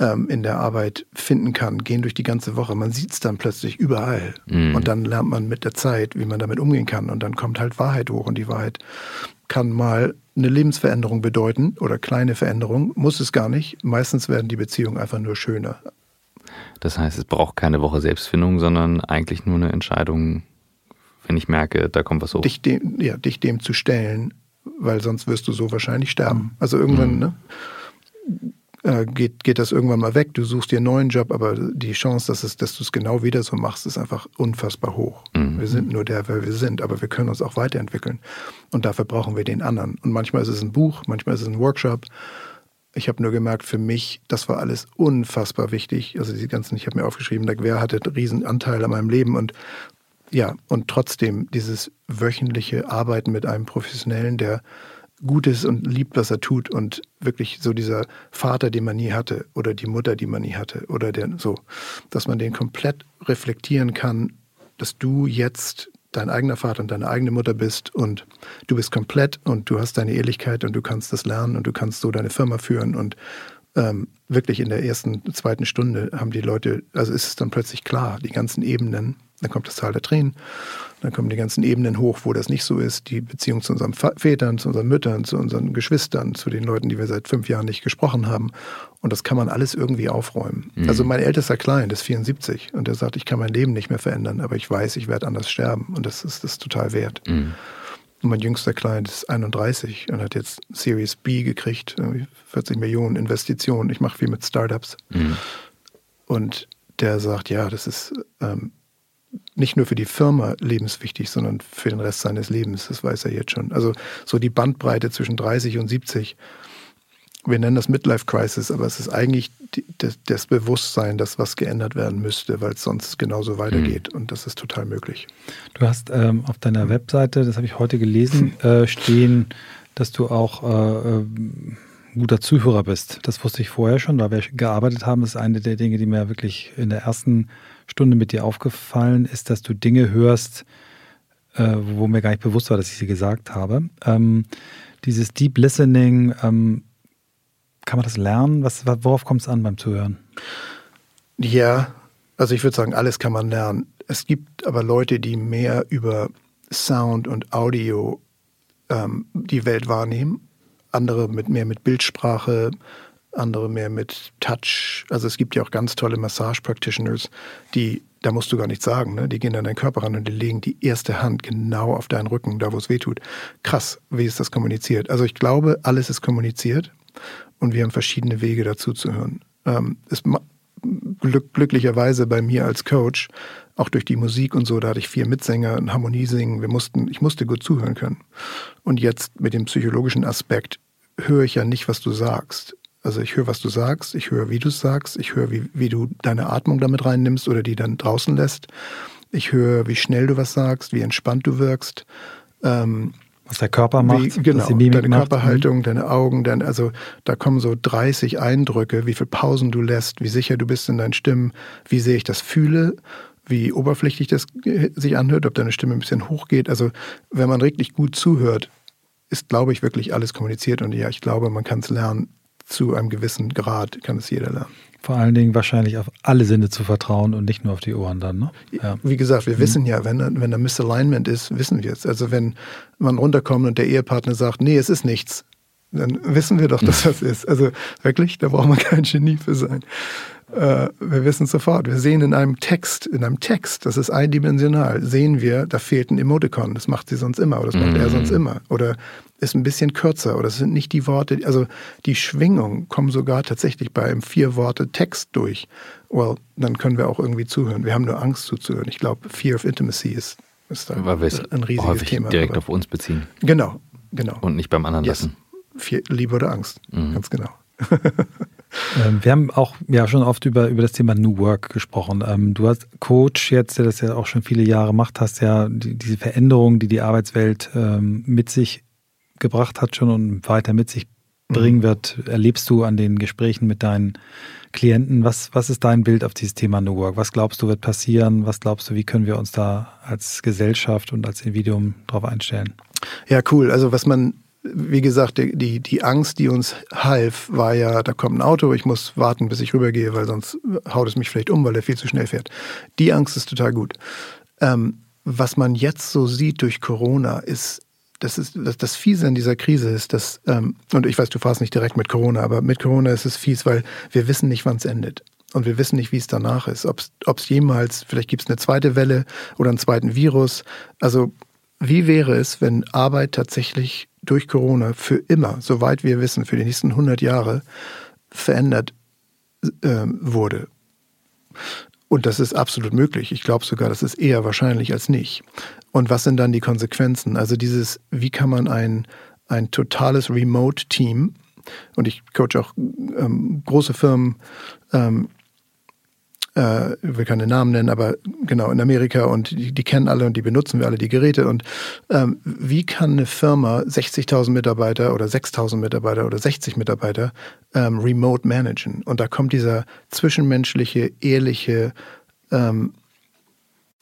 ähm, in der Arbeit finden kann, gehen durch die ganze Woche. Man sieht es dann plötzlich überall. Mhm. Und dann lernt man mit der Zeit, wie man damit umgehen kann. Und dann kommt halt Wahrheit hoch. Und die Wahrheit kann mal eine Lebensveränderung bedeuten oder kleine Veränderung, muss es gar nicht. Meistens werden die Beziehungen einfach nur schöner. Das heißt, es braucht keine Woche Selbstfindung, sondern eigentlich nur eine Entscheidung, wenn ich merke, da kommt was hoch. Dich dem, ja, dich dem zu stellen, weil sonst wirst du so wahrscheinlich sterben. Also irgendwann, mhm. ne? Äh, geht, geht das irgendwann mal weg. Du suchst dir einen neuen Job, aber die Chance, dass, es, dass du es genau wieder so machst, ist einfach unfassbar hoch. Mhm. Wir sind nur der, wer wir sind, aber wir können uns auch weiterentwickeln. Und dafür brauchen wir den anderen. Und manchmal ist es ein Buch, manchmal ist es ein Workshop. Ich habe nur gemerkt, für mich, das war alles unfassbar wichtig. Also die ganzen, ich habe mir aufgeschrieben, der Quer hatte einen riesen Anteil an meinem Leben und ja, und trotzdem dieses wöchentliche Arbeiten mit einem Professionellen, der Gutes und liebt, was er tut und wirklich so dieser Vater, den man nie hatte oder die Mutter, die man nie hatte oder der so, dass man den komplett reflektieren kann, dass du jetzt dein eigener Vater und deine eigene Mutter bist und du bist komplett und du hast deine Ehrlichkeit und du kannst das lernen und du kannst so deine Firma führen und ähm, wirklich in der ersten, zweiten Stunde haben die Leute, also ist es dann plötzlich klar, die ganzen Ebenen, dann kommt das Tal der Tränen, dann kommen die ganzen Ebenen hoch, wo das nicht so ist, die Beziehung zu unseren Vätern, zu unseren Müttern, zu unseren Geschwistern, zu den Leuten, die wir seit fünf Jahren nicht gesprochen haben. Und das kann man alles irgendwie aufräumen. Mhm. Also mein ältester Klein ist 74 und der sagt, ich kann mein Leben nicht mehr verändern, aber ich weiß, ich werde anders sterben und das ist das total wert. Mhm. Und mein jüngster Client ist 31 und hat jetzt Series B gekriegt, 40 Millionen Investitionen. Ich mache viel mit Startups. Mhm. Und der sagt, ja, das ist ähm, nicht nur für die Firma lebenswichtig, sondern für den Rest seines Lebens. Das weiß er jetzt schon. Also so die Bandbreite zwischen 30 und 70 wir nennen das Midlife Crisis, aber es ist eigentlich die, das, das, Bewusstsein, dass was geändert werden müsste, weil es sonst genauso weitergeht. Mhm. Und das ist total möglich. Du hast ähm, auf deiner Webseite, das habe ich heute gelesen, <laughs> äh, stehen, dass du auch äh, äh, guter Zuhörer bist. Das wusste ich vorher schon, da wir gearbeitet haben. Das ist eine der Dinge, die mir wirklich in der ersten Stunde mit dir aufgefallen ist, dass du Dinge hörst, äh, wo mir gar nicht bewusst war, dass ich sie gesagt habe. Ähm, dieses Deep Listening, ähm, kann man das lernen? Was, worauf kommt es an beim Zuhören? Ja, also ich würde sagen, alles kann man lernen. Es gibt aber Leute, die mehr über Sound und Audio ähm, die Welt wahrnehmen. Andere mit mehr mit Bildsprache, andere mehr mit Touch. Also es gibt ja auch ganz tolle Massage-Practitioners, die, da musst du gar nichts sagen, ne? die gehen an deinen Körper ran und die legen die erste Hand genau auf deinen Rücken, da wo es weh tut. Krass, wie ist das kommuniziert? Also ich glaube, alles ist kommuniziert und wir haben verschiedene Wege dazu zu hören. Ähm, ist glück, glücklicherweise bei mir als Coach, auch durch die Musik und so, da hatte ich vier Mitsänger und Harmonie singen. Wir mussten, ich musste gut zuhören können. Und jetzt mit dem psychologischen Aspekt höre ich ja nicht, was du sagst. Also ich höre, was du sagst, ich höre, wie du es sagst, ich höre, wie, wie du deine Atmung damit reinnimmst oder die dann draußen lässt. Ich höre, wie schnell du was sagst, wie entspannt du wirkst. Ähm, was der Körper macht, wie, genau, deine macht. Körperhaltung, deine Augen, dein, also da kommen so 30 Eindrücke, wie viele Pausen du lässt, wie sicher du bist in deinen Stimmen, wie sehr ich das fühle, wie oberflächlich das sich anhört, ob deine Stimme ein bisschen hochgeht. Also wenn man wirklich gut zuhört, ist, glaube ich, wirklich alles kommuniziert und ja, ich glaube, man kann es lernen, zu einem gewissen Grad kann es jeder lernen. Vor allen Dingen wahrscheinlich auf alle Sinne zu vertrauen und nicht nur auf die Ohren dann. Ne? Ja. Wie gesagt, wir mhm. wissen ja, wenn, wenn da Misalignment ist, wissen wir es. Also wenn man runterkommt und der Ehepartner sagt, nee, es ist nichts, dann wissen wir doch, dass das <laughs> ist. Also wirklich, da braucht man kein Genie für sein. Äh, wir wissen sofort. Wir sehen in einem Text, in einem Text, das ist eindimensional, sehen wir, da fehlt ein Emoticon. Das macht sie sonst immer oder das macht mm. er sonst immer. Oder ist ein bisschen kürzer oder es sind nicht die Worte, also die Schwingungen kommen sogar tatsächlich bei einem vier Worte Text durch. Well, dann können wir auch irgendwie zuhören. Wir haben nur Angst zuzuhören. Ich glaube, Fear of Intimacy ist, ist da Weil ein riesiges häufig Thema. direkt aber, auf uns beziehen. Genau, genau. Und nicht beim anderen yes. lassen. Viel, Liebe oder Angst, mhm. ganz genau. <laughs> Ähm, wir haben auch ja schon oft über, über das Thema New Work gesprochen. Ähm, du als Coach jetzt, der das ja auch schon viele Jahre macht, hast ja die, diese Veränderungen, die die Arbeitswelt ähm, mit sich gebracht hat schon und weiter mit sich bringen mhm. wird, erlebst du an den Gesprächen mit deinen Klienten. Was, was ist dein Bild auf dieses Thema New Work? Was glaubst du wird passieren? Was glaubst du, wie können wir uns da als Gesellschaft und als Individuum darauf einstellen? Ja, cool. Also was man wie gesagt, die, die Angst, die uns half, war ja, da kommt ein Auto, ich muss warten, bis ich rübergehe, weil sonst haut es mich vielleicht um, weil er viel zu schnell fährt. Die Angst ist total gut. Ähm, was man jetzt so sieht durch Corona, ist, das ist das, das Fiese in dieser Krise ist, dass, ähm, und ich weiß, du fahrst nicht direkt mit Corona, aber mit Corona ist es fies, weil wir wissen nicht, wann es endet. Und wir wissen nicht, wie es danach ist. Ob es jemals, vielleicht gibt es eine zweite Welle oder einen zweiten Virus. Also wie wäre es, wenn Arbeit tatsächlich durch Corona für immer, soweit wir wissen, für die nächsten 100 Jahre verändert äh, wurde? Und das ist absolut möglich. Ich glaube sogar, das ist eher wahrscheinlich als nicht. Und was sind dann die Konsequenzen? Also dieses, wie kann man ein, ein totales Remote-Team, und ich coach auch ähm, große Firmen, ähm, äh, will keine Namen nennen, aber genau in Amerika und die, die kennen alle und die benutzen wir alle die Geräte. Und ähm, wie kann eine Firma 60.000 Mitarbeiter oder 6.000 Mitarbeiter oder 60 Mitarbeiter ähm, remote managen? Und da kommt dieser zwischenmenschliche, ehrliche ähm,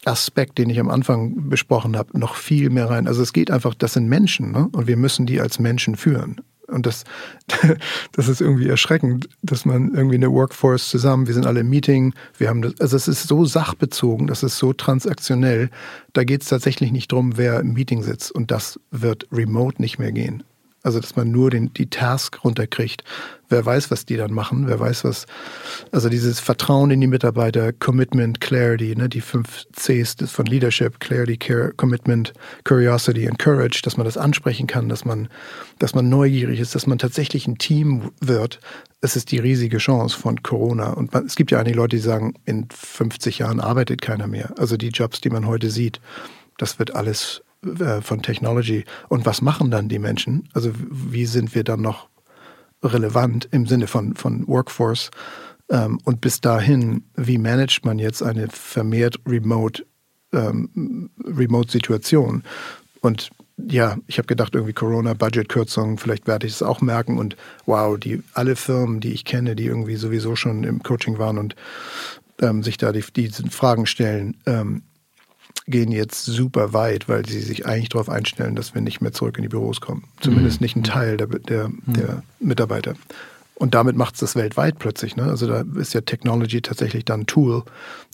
Aspekt, den ich am Anfang besprochen habe, noch viel mehr rein. Also es geht einfach, das sind Menschen ne? und wir müssen die als Menschen führen. Und das, <laughs> das ist irgendwie erschreckend, dass man irgendwie eine Workforce zusammen, wir sind alle im Meeting, wir haben das, also es ist so sachbezogen, das ist so transaktionell, da geht es tatsächlich nicht drum, wer im Meeting sitzt. Und das wird remote nicht mehr gehen. Also, dass man nur den, die Task runterkriegt. Wer weiß, was die dann machen, wer weiß, was. Also, dieses Vertrauen in die Mitarbeiter, Commitment, Clarity, ne, die fünf Cs von Leadership, Clarity, Care, Commitment, Curiosity und Courage, dass man das ansprechen kann, dass man, dass man neugierig ist, dass man tatsächlich ein Team wird. Es ist die riesige Chance von Corona. Und man, es gibt ja einige Leute, die sagen, in 50 Jahren arbeitet keiner mehr. Also, die Jobs, die man heute sieht, das wird alles von Technology. Und was machen dann die Menschen? Also wie sind wir dann noch relevant im Sinne von, von Workforce? Ähm, und bis dahin, wie managt man jetzt eine vermehrt remote, ähm, Remote-Situation? Und ja, ich habe gedacht, irgendwie Corona-Budgetkürzungen, vielleicht werde ich es auch merken. Und wow, die alle Firmen, die ich kenne, die irgendwie sowieso schon im Coaching waren und ähm, sich da die, diese Fragen stellen, ähm, gehen jetzt super weit, weil sie sich eigentlich darauf einstellen, dass wir nicht mehr zurück in die Büros kommen. Zumindest mhm. nicht ein Teil der, der, der mhm. Mitarbeiter. Und damit macht es das weltweit plötzlich. Ne? Also da ist ja Technology tatsächlich dann ein Tool.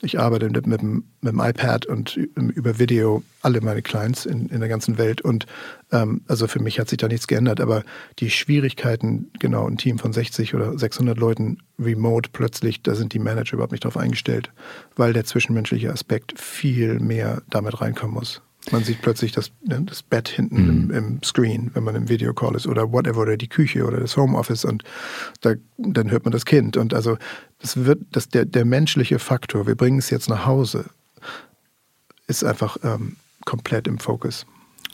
Ich arbeite mit, mit, dem, mit dem iPad und über Video alle meine Clients in, in der ganzen Welt. Und ähm, also für mich hat sich da nichts geändert. Aber die Schwierigkeiten, genau, ein Team von 60 oder 600 Leuten remote plötzlich, da sind die Manager überhaupt nicht drauf eingestellt, weil der zwischenmenschliche Aspekt viel mehr damit reinkommen muss. Man sieht plötzlich das, ne, das Bett hinten mhm. im, im, Screen, wenn man im Videocall ist oder whatever, oder die Küche oder das Homeoffice und da, dann hört man das Kind. Und also das wird, das, der, der menschliche Faktor, wir bringen es jetzt nach Hause, ist einfach ähm, komplett im Fokus.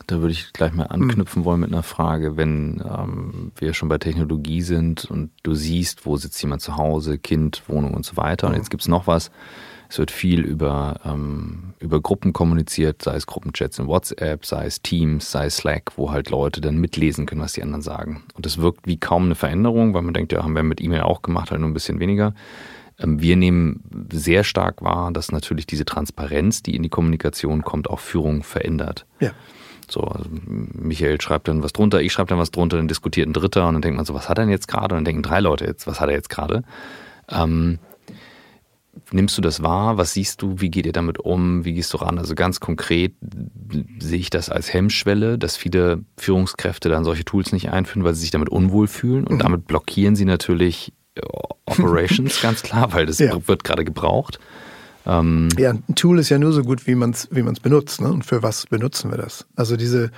Da würde ich gleich mal anknüpfen mhm. wollen mit einer Frage, wenn ähm, wir schon bei Technologie sind und du siehst, wo sitzt jemand zu Hause, Kind, Wohnung und so weiter. Und jetzt gibt es noch was es wird viel über, ähm, über Gruppen kommuniziert, sei es Gruppenchats in WhatsApp, sei es Teams, sei es Slack, wo halt Leute dann mitlesen können, was die anderen sagen. Und das wirkt wie kaum eine Veränderung, weil man denkt, ja, haben wir mit E-Mail auch gemacht, halt nur ein bisschen weniger. Ähm, wir nehmen sehr stark wahr, dass natürlich diese Transparenz, die in die Kommunikation kommt, auch Führung verändert. Ja. So, also Michael schreibt dann was drunter, ich schreibe dann was drunter, dann diskutiert ein Dritter und dann denkt man so, was hat er denn jetzt gerade? Und dann denken drei Leute jetzt, was hat er jetzt gerade? Ähm, nimmst du das wahr? Was siehst du? Wie geht ihr damit um? Wie gehst du ran? Also ganz konkret sehe ich das als Hemmschwelle, dass viele Führungskräfte dann solche Tools nicht einführen, weil sie sich damit unwohl fühlen und mhm. damit blockieren sie natürlich äh, Operations, <laughs> ganz klar, weil das ja. wird gerade gebraucht. Ähm ja, ein Tool ist ja nur so gut, wie man es wie man's benutzt. Ne? Und für was benutzen wir das? Also diese,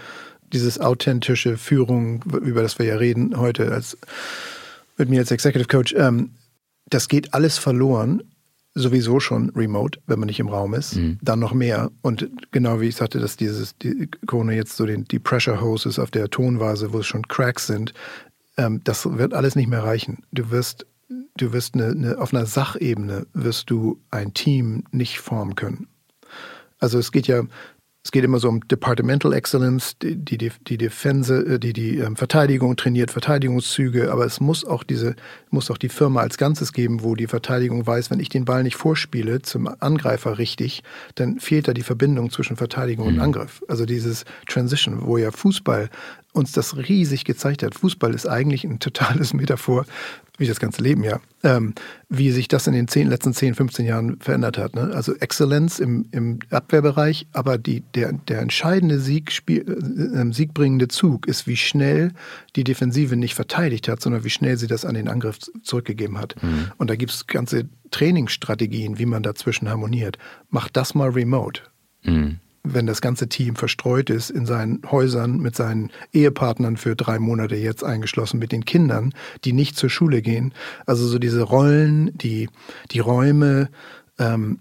dieses authentische Führung, über das wir ja reden heute als mit mir als Executive Coach, ähm, das geht alles verloren, sowieso schon remote, wenn man nicht im Raum ist, mhm. dann noch mehr. Und genau wie ich sagte, dass dieses die Krone jetzt so den, die Pressure Hoses auf der Tonvase, wo es schon Cracks sind, ähm, das wird alles nicht mehr reichen. Du wirst, du wirst eine, eine, auf einer Sachebene wirst du ein Team nicht formen können. Also es geht ja, es geht immer so um Departmental Excellence, die, die, die Defense, äh, die, die ähm, Verteidigung trainiert Verteidigungszüge, aber es muss auch diese, muss auch die Firma als Ganzes geben, wo die Verteidigung weiß, wenn ich den Ball nicht vorspiele zum Angreifer richtig, dann fehlt da die Verbindung zwischen Verteidigung mhm. und Angriff. Also dieses Transition, wo ja Fußball uns das riesig gezeigt hat. Fußball ist eigentlich ein totales <laughs> Metaphor wie das ganze Leben ja, ähm, wie sich das in den 10, letzten 10, 15 Jahren verändert hat. Ne? Also Exzellenz im, im Abwehrbereich, aber die, der, der entscheidende Sieg, Spiel, äh, ähm, siegbringende Zug ist, wie schnell die Defensive nicht verteidigt hat, sondern wie schnell sie das an den Angriff zurückgegeben hat. Mhm. Und da gibt es ganze Trainingsstrategien, wie man dazwischen harmoniert. Macht das mal remote. Mhm wenn das ganze Team verstreut ist in seinen Häusern mit seinen Ehepartnern für drei Monate jetzt eingeschlossen, mit den Kindern, die nicht zur Schule gehen. Also so diese Rollen, die, die Räume, ähm,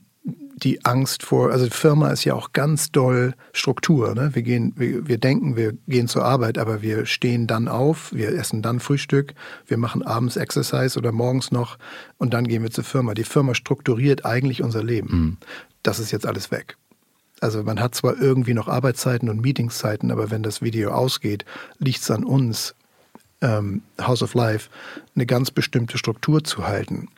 die Angst vor, also die Firma ist ja auch ganz doll Struktur. Ne? Wir gehen, wir, wir denken, wir gehen zur Arbeit, aber wir stehen dann auf, wir essen dann Frühstück, wir machen abends Exercise oder morgens noch und dann gehen wir zur Firma. Die Firma strukturiert eigentlich unser Leben. Mhm. Das ist jetzt alles weg. Also man hat zwar irgendwie noch Arbeitszeiten und Meetingszeiten, aber wenn das Video ausgeht, liegt es an uns, ähm, House of Life, eine ganz bestimmte Struktur zu halten,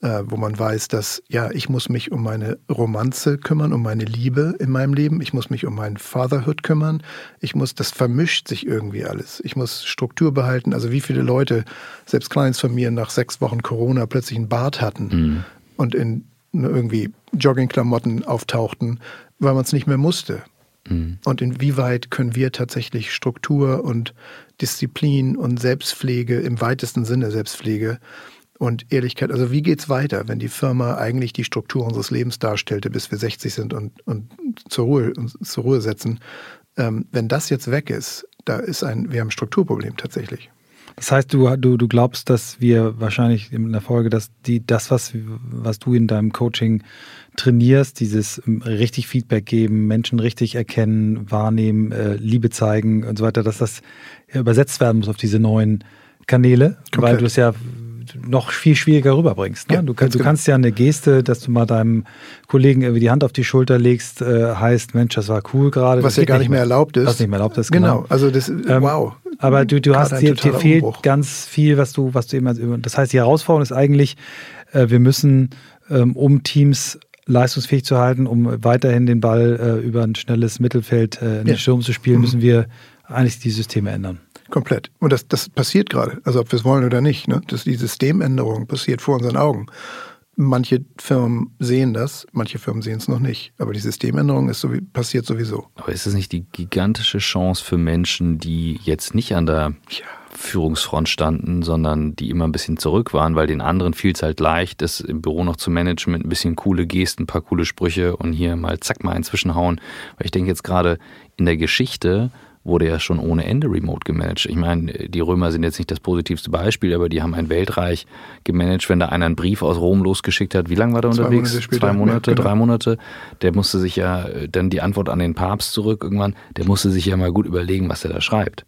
äh, wo man weiß, dass ja, ich muss mich um meine Romanze kümmern, um meine Liebe in meinem Leben, ich muss mich um mein Fatherhood kümmern, ich muss, das vermischt sich irgendwie alles. Ich muss Struktur behalten. Also wie viele Leute, selbst Clients von mir, nach sechs Wochen Corona plötzlich einen Bart hatten mhm. und in irgendwie Joggingklamotten auftauchten, weil man es nicht mehr musste. Mhm. Und inwieweit können wir tatsächlich Struktur und Disziplin und Selbstpflege im weitesten Sinne Selbstpflege und Ehrlichkeit, also wie geht es weiter, wenn die Firma eigentlich die Struktur unseres Lebens darstellte, bis wir 60 sind und, und zur Ruhe, uns zur Ruhe setzen. Ähm, wenn das jetzt weg ist, da ist ein, wir haben ein Strukturproblem tatsächlich. Das heißt, du, du, du glaubst, dass wir wahrscheinlich in der Folge, dass die, das, was, was du in deinem Coaching trainierst, dieses ähm, richtig Feedback geben, Menschen richtig erkennen, wahrnehmen, äh, Liebe zeigen und so weiter, dass das übersetzt werden muss auf diese neuen Kanäle, Komplett. weil du es ja noch viel schwieriger rüberbringst. Ne? Ja, du, kannst, du genau. kannst ja eine Geste, dass du mal deinem Kollegen irgendwie die Hand auf die Schulter legst, äh, heißt, Mensch, das war cool gerade. Was ja gar nicht mehr erlaubt ist. Was nicht mehr erlaubt ist, genau. genau. Also das, ähm, wow. Aber du, du hast, dir, dir fehlt Umbruch. ganz viel, was du, was du eben, das heißt, die Herausforderung ist eigentlich, äh, wir müssen, ähm, um Teams leistungsfähig zu halten, um weiterhin den Ball äh, über ein schnelles Mittelfeld äh, in ja. den Sturm zu spielen, mhm. müssen wir eigentlich die Systeme ändern. Komplett. Und das, das passiert gerade, also ob wir es wollen oder nicht. Ne? Das, die Systemänderung passiert vor unseren Augen. Manche Firmen sehen das, manche Firmen sehen es noch nicht. Aber die Systemänderung ist so, passiert sowieso. Aber ist es nicht die gigantische Chance für Menschen, die jetzt nicht an der ja. Führungsfront standen, sondern die immer ein bisschen zurück waren, weil den anderen fiel es halt leicht, das im Büro noch zu managen mit ein bisschen coole Gesten, ein paar coole Sprüche und hier mal zack mal inzwischenhauen. Weil ich denke jetzt gerade in der Geschichte wurde ja schon ohne Ende remote gemanagt. Ich meine, die Römer sind jetzt nicht das positivste Beispiel, aber die haben ein Weltreich gemanagt. Wenn da einer einen Brief aus Rom losgeschickt hat, wie lange war der Zwei unterwegs? Monate Zwei Monate, genau. drei Monate. Der musste sich ja dann die Antwort an den Papst zurück irgendwann, der musste sich ja mal gut überlegen, was er da schreibt.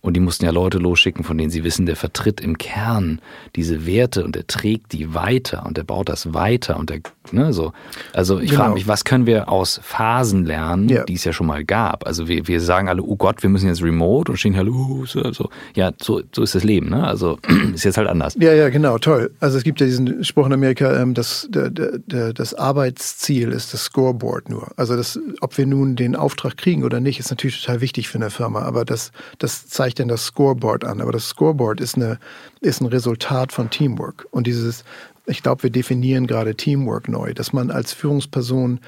Und die mussten ja Leute losschicken, von denen sie wissen, der vertritt im Kern diese Werte und der trägt die weiter und der baut das weiter und der, ne, so. Also ich genau. frage mich, was können wir aus Phasen lernen, ja. die es ja schon mal gab? Also wir, wir sagen alle, oh Gott, wir müssen jetzt remote und stehen halt, uh, so, so. Ja, so, so ist das Leben, ne? Also <clears throat> ist jetzt halt anders. Ja, ja, genau, toll. Also es gibt ja diesen Spruch in Amerika, ähm, das, der, der, das Arbeitsziel ist das Scoreboard nur. Also das, ob wir nun den Auftrag kriegen oder nicht, ist natürlich total wichtig für eine Firma, aber das, das zeigt denn das Scoreboard an? Aber das Scoreboard ist, eine, ist ein Resultat von Teamwork. Und dieses, ich glaube, wir definieren gerade Teamwork neu, dass man als Führungsperson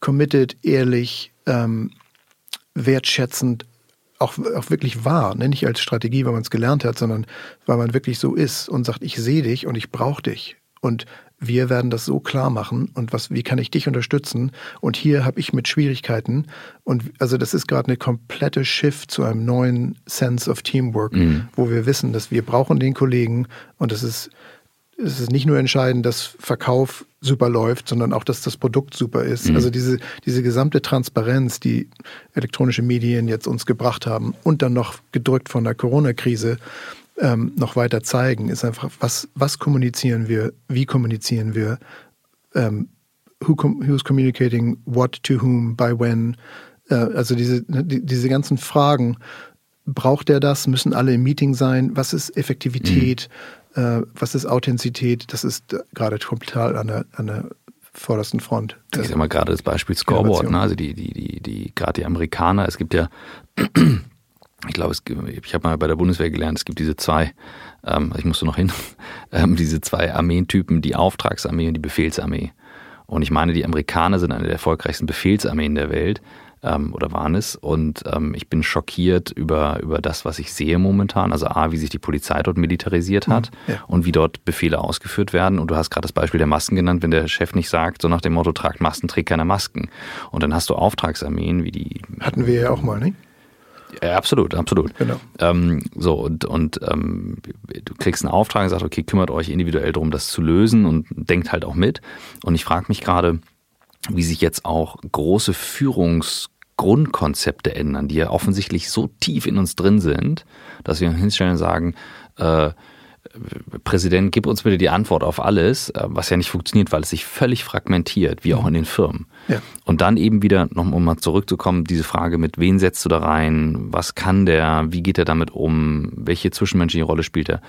committed, ehrlich, ähm, wertschätzend auch, auch wirklich wahr, ne? nicht als Strategie, weil man es gelernt hat, sondern weil man wirklich so ist und sagt, ich sehe dich und ich brauche dich. Und wir werden das so klar machen und was, wie kann ich dich unterstützen? Und hier habe ich mit Schwierigkeiten. Und also das ist gerade eine komplette Shift zu einem neuen Sense of Teamwork, mhm. wo wir wissen, dass wir brauchen den Kollegen und es ist, es ist nicht nur entscheidend, dass Verkauf super läuft, sondern auch, dass das Produkt super ist. Mhm. Also diese, diese gesamte Transparenz, die elektronische Medien jetzt uns gebracht haben und dann noch gedrückt von der Corona-Krise, ähm, noch weiter zeigen, ist einfach, was, was kommunizieren wir, wie kommunizieren wir, ähm, who com who's communicating what to whom, by when, äh, also diese, ne, die, diese ganzen Fragen, braucht er das, müssen alle im Meeting sein, was ist Effektivität, mhm. Äh, was ist Authentizität, das ist äh, gerade total an der, an der vordersten Front. Ich sag mal gerade das Beispiel Scoreboard, ne? also die, die, die, die, gerade die Amerikaner, es gibt ja ich glaube, ich habe mal bei der Bundeswehr gelernt, es gibt diese zwei, ähm, ich musste noch hin, <laughs> ähm, diese zwei Armeentypen, die Auftragsarmee und die Befehlsarmee. Und ich meine, die Amerikaner sind eine der erfolgreichsten Befehlsarmeen der Welt ähm, oder waren es. Und ähm, ich bin schockiert über, über das, was ich sehe momentan. Also A, wie sich die Polizei dort militarisiert hat mhm, ja. und wie dort Befehle ausgeführt werden. Und du hast gerade das Beispiel der Masken genannt, wenn der Chef nicht sagt, so nach dem Motto, tragt Masken, trägt keine Masken. Und dann hast du Auftragsarmeen wie die. Hatten wir ja auch mal, nicht? Ja, absolut, absolut. Genau. Ähm, so, und, und ähm, du kriegst einen Auftrag und sagst, okay, kümmert euch individuell darum, das zu lösen und denkt halt auch mit. Und ich frage mich gerade, wie sich jetzt auch große Führungsgrundkonzepte ändern, die ja offensichtlich so tief in uns drin sind, dass wir hinstellen und sagen, äh, Präsident, gib uns bitte die Antwort auf alles, äh, was ja nicht funktioniert, weil es sich völlig fragmentiert, wie auch in den Firmen. Ja. Und dann eben wieder, noch um mal zurückzukommen, diese Frage mit, wen setzt du da rein, was kann der, wie geht er damit um, welche zwischenmenschliche Rolle spielt er?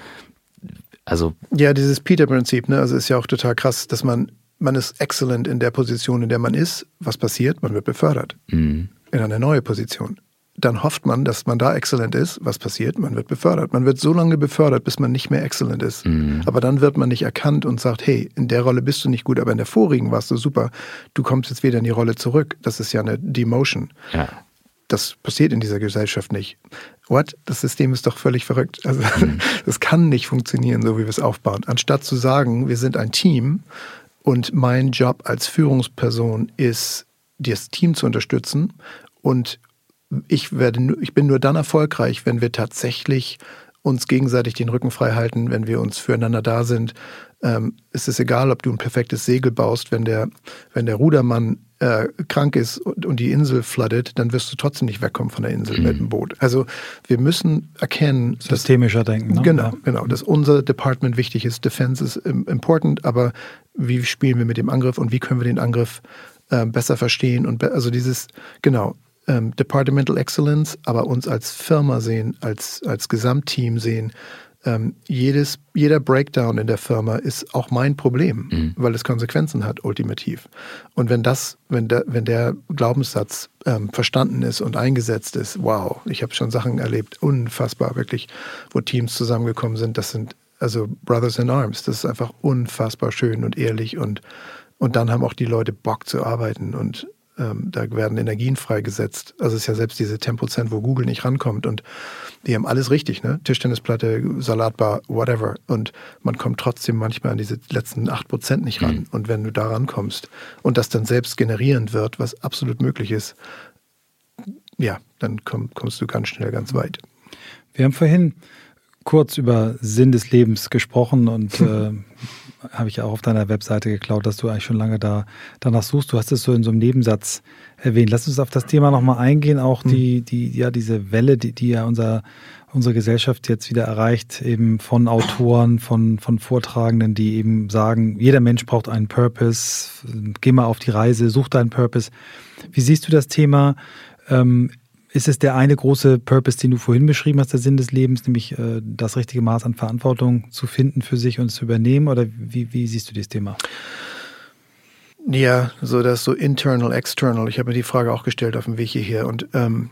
Also ja, dieses Peter-Prinzip, ne? also ist ja auch total krass, dass man, man ist excellent in der Position, in der man ist. Was passiert? Man wird befördert mhm. in eine neue Position dann hofft man, dass man da exzellent ist. Was passiert? Man wird befördert. Man wird so lange befördert, bis man nicht mehr exzellent ist. Mhm. Aber dann wird man nicht erkannt und sagt, hey, in der Rolle bist du nicht gut, aber in der vorigen warst du super. Du kommst jetzt wieder in die Rolle zurück. Das ist ja eine Demotion. Ja. Das passiert in dieser Gesellschaft nicht. What? Das System ist doch völlig verrückt. Also, mhm. <laughs> das kann nicht funktionieren, so wie wir es aufbauen. Anstatt zu sagen, wir sind ein Team und mein Job als Führungsperson ist, das Team zu unterstützen und ich, werde, ich bin nur dann erfolgreich, wenn wir tatsächlich uns gegenseitig den Rücken frei halten, wenn wir uns füreinander da sind. Ähm, es ist egal, ob du ein perfektes Segel baust, wenn der, wenn der Rudermann äh, krank ist und, und, die Insel flooded, dann wirst du trotzdem nicht wegkommen von der Insel mhm. mit dem Boot. Also wir müssen erkennen, systemischer dass, denken. Ne? Genau, ja. genau, dass unser Department wichtig ist. Defense ist important, aber wie spielen wir mit dem Angriff und wie können wir den Angriff äh, besser verstehen und be also dieses genau ähm, Departmental Excellence, aber uns als Firma sehen, als, als Gesamtteam sehen. Ähm, jedes, jeder Breakdown in der Firma ist auch mein Problem, mhm. weil es Konsequenzen hat, ultimativ. Und wenn das, wenn der, wenn der Glaubenssatz ähm, verstanden ist und eingesetzt ist, wow, ich habe schon Sachen erlebt, unfassbar, wirklich, wo Teams zusammengekommen sind, das sind also Brothers in Arms, das ist einfach unfassbar schön und ehrlich und, und dann haben auch die Leute Bock zu arbeiten und ähm, da werden Energien freigesetzt. Also es ist ja selbst diese Temprozent, wo Google nicht rankommt. Und die haben alles richtig, ne? Tischtennisplatte, Salatbar, whatever. Und man kommt trotzdem manchmal an diese letzten 8% nicht ran. Mhm. Und wenn du da rankommst und das dann selbst generierend wird, was absolut möglich ist, ja, dann komm, kommst du ganz schnell ganz weit. Wir haben vorhin kurz über Sinn des Lebens gesprochen und äh, <laughs> habe ich auch auf deiner Webseite geklaut, dass du eigentlich schon lange da danach suchst. Du hast es so in so einem Nebensatz erwähnt. Lass uns auf das Thema nochmal eingehen, auch die, hm. die, ja, diese Welle, die, die ja unser, unsere Gesellschaft jetzt wieder erreicht, eben von Autoren, von, von Vortragenden, die eben sagen, jeder Mensch braucht einen Purpose, geh mal auf die Reise, such deinen Purpose. Wie siehst du das Thema? Ähm, ist es der eine große Purpose, den du vorhin beschrieben hast, der Sinn des Lebens, nämlich äh, das richtige Maß an Verantwortung zu finden für sich und zu übernehmen? Oder wie, wie siehst du dieses Thema? Ja, so das so internal, external. Ich habe mir die Frage auch gestellt auf dem Weg hierher. Und ähm,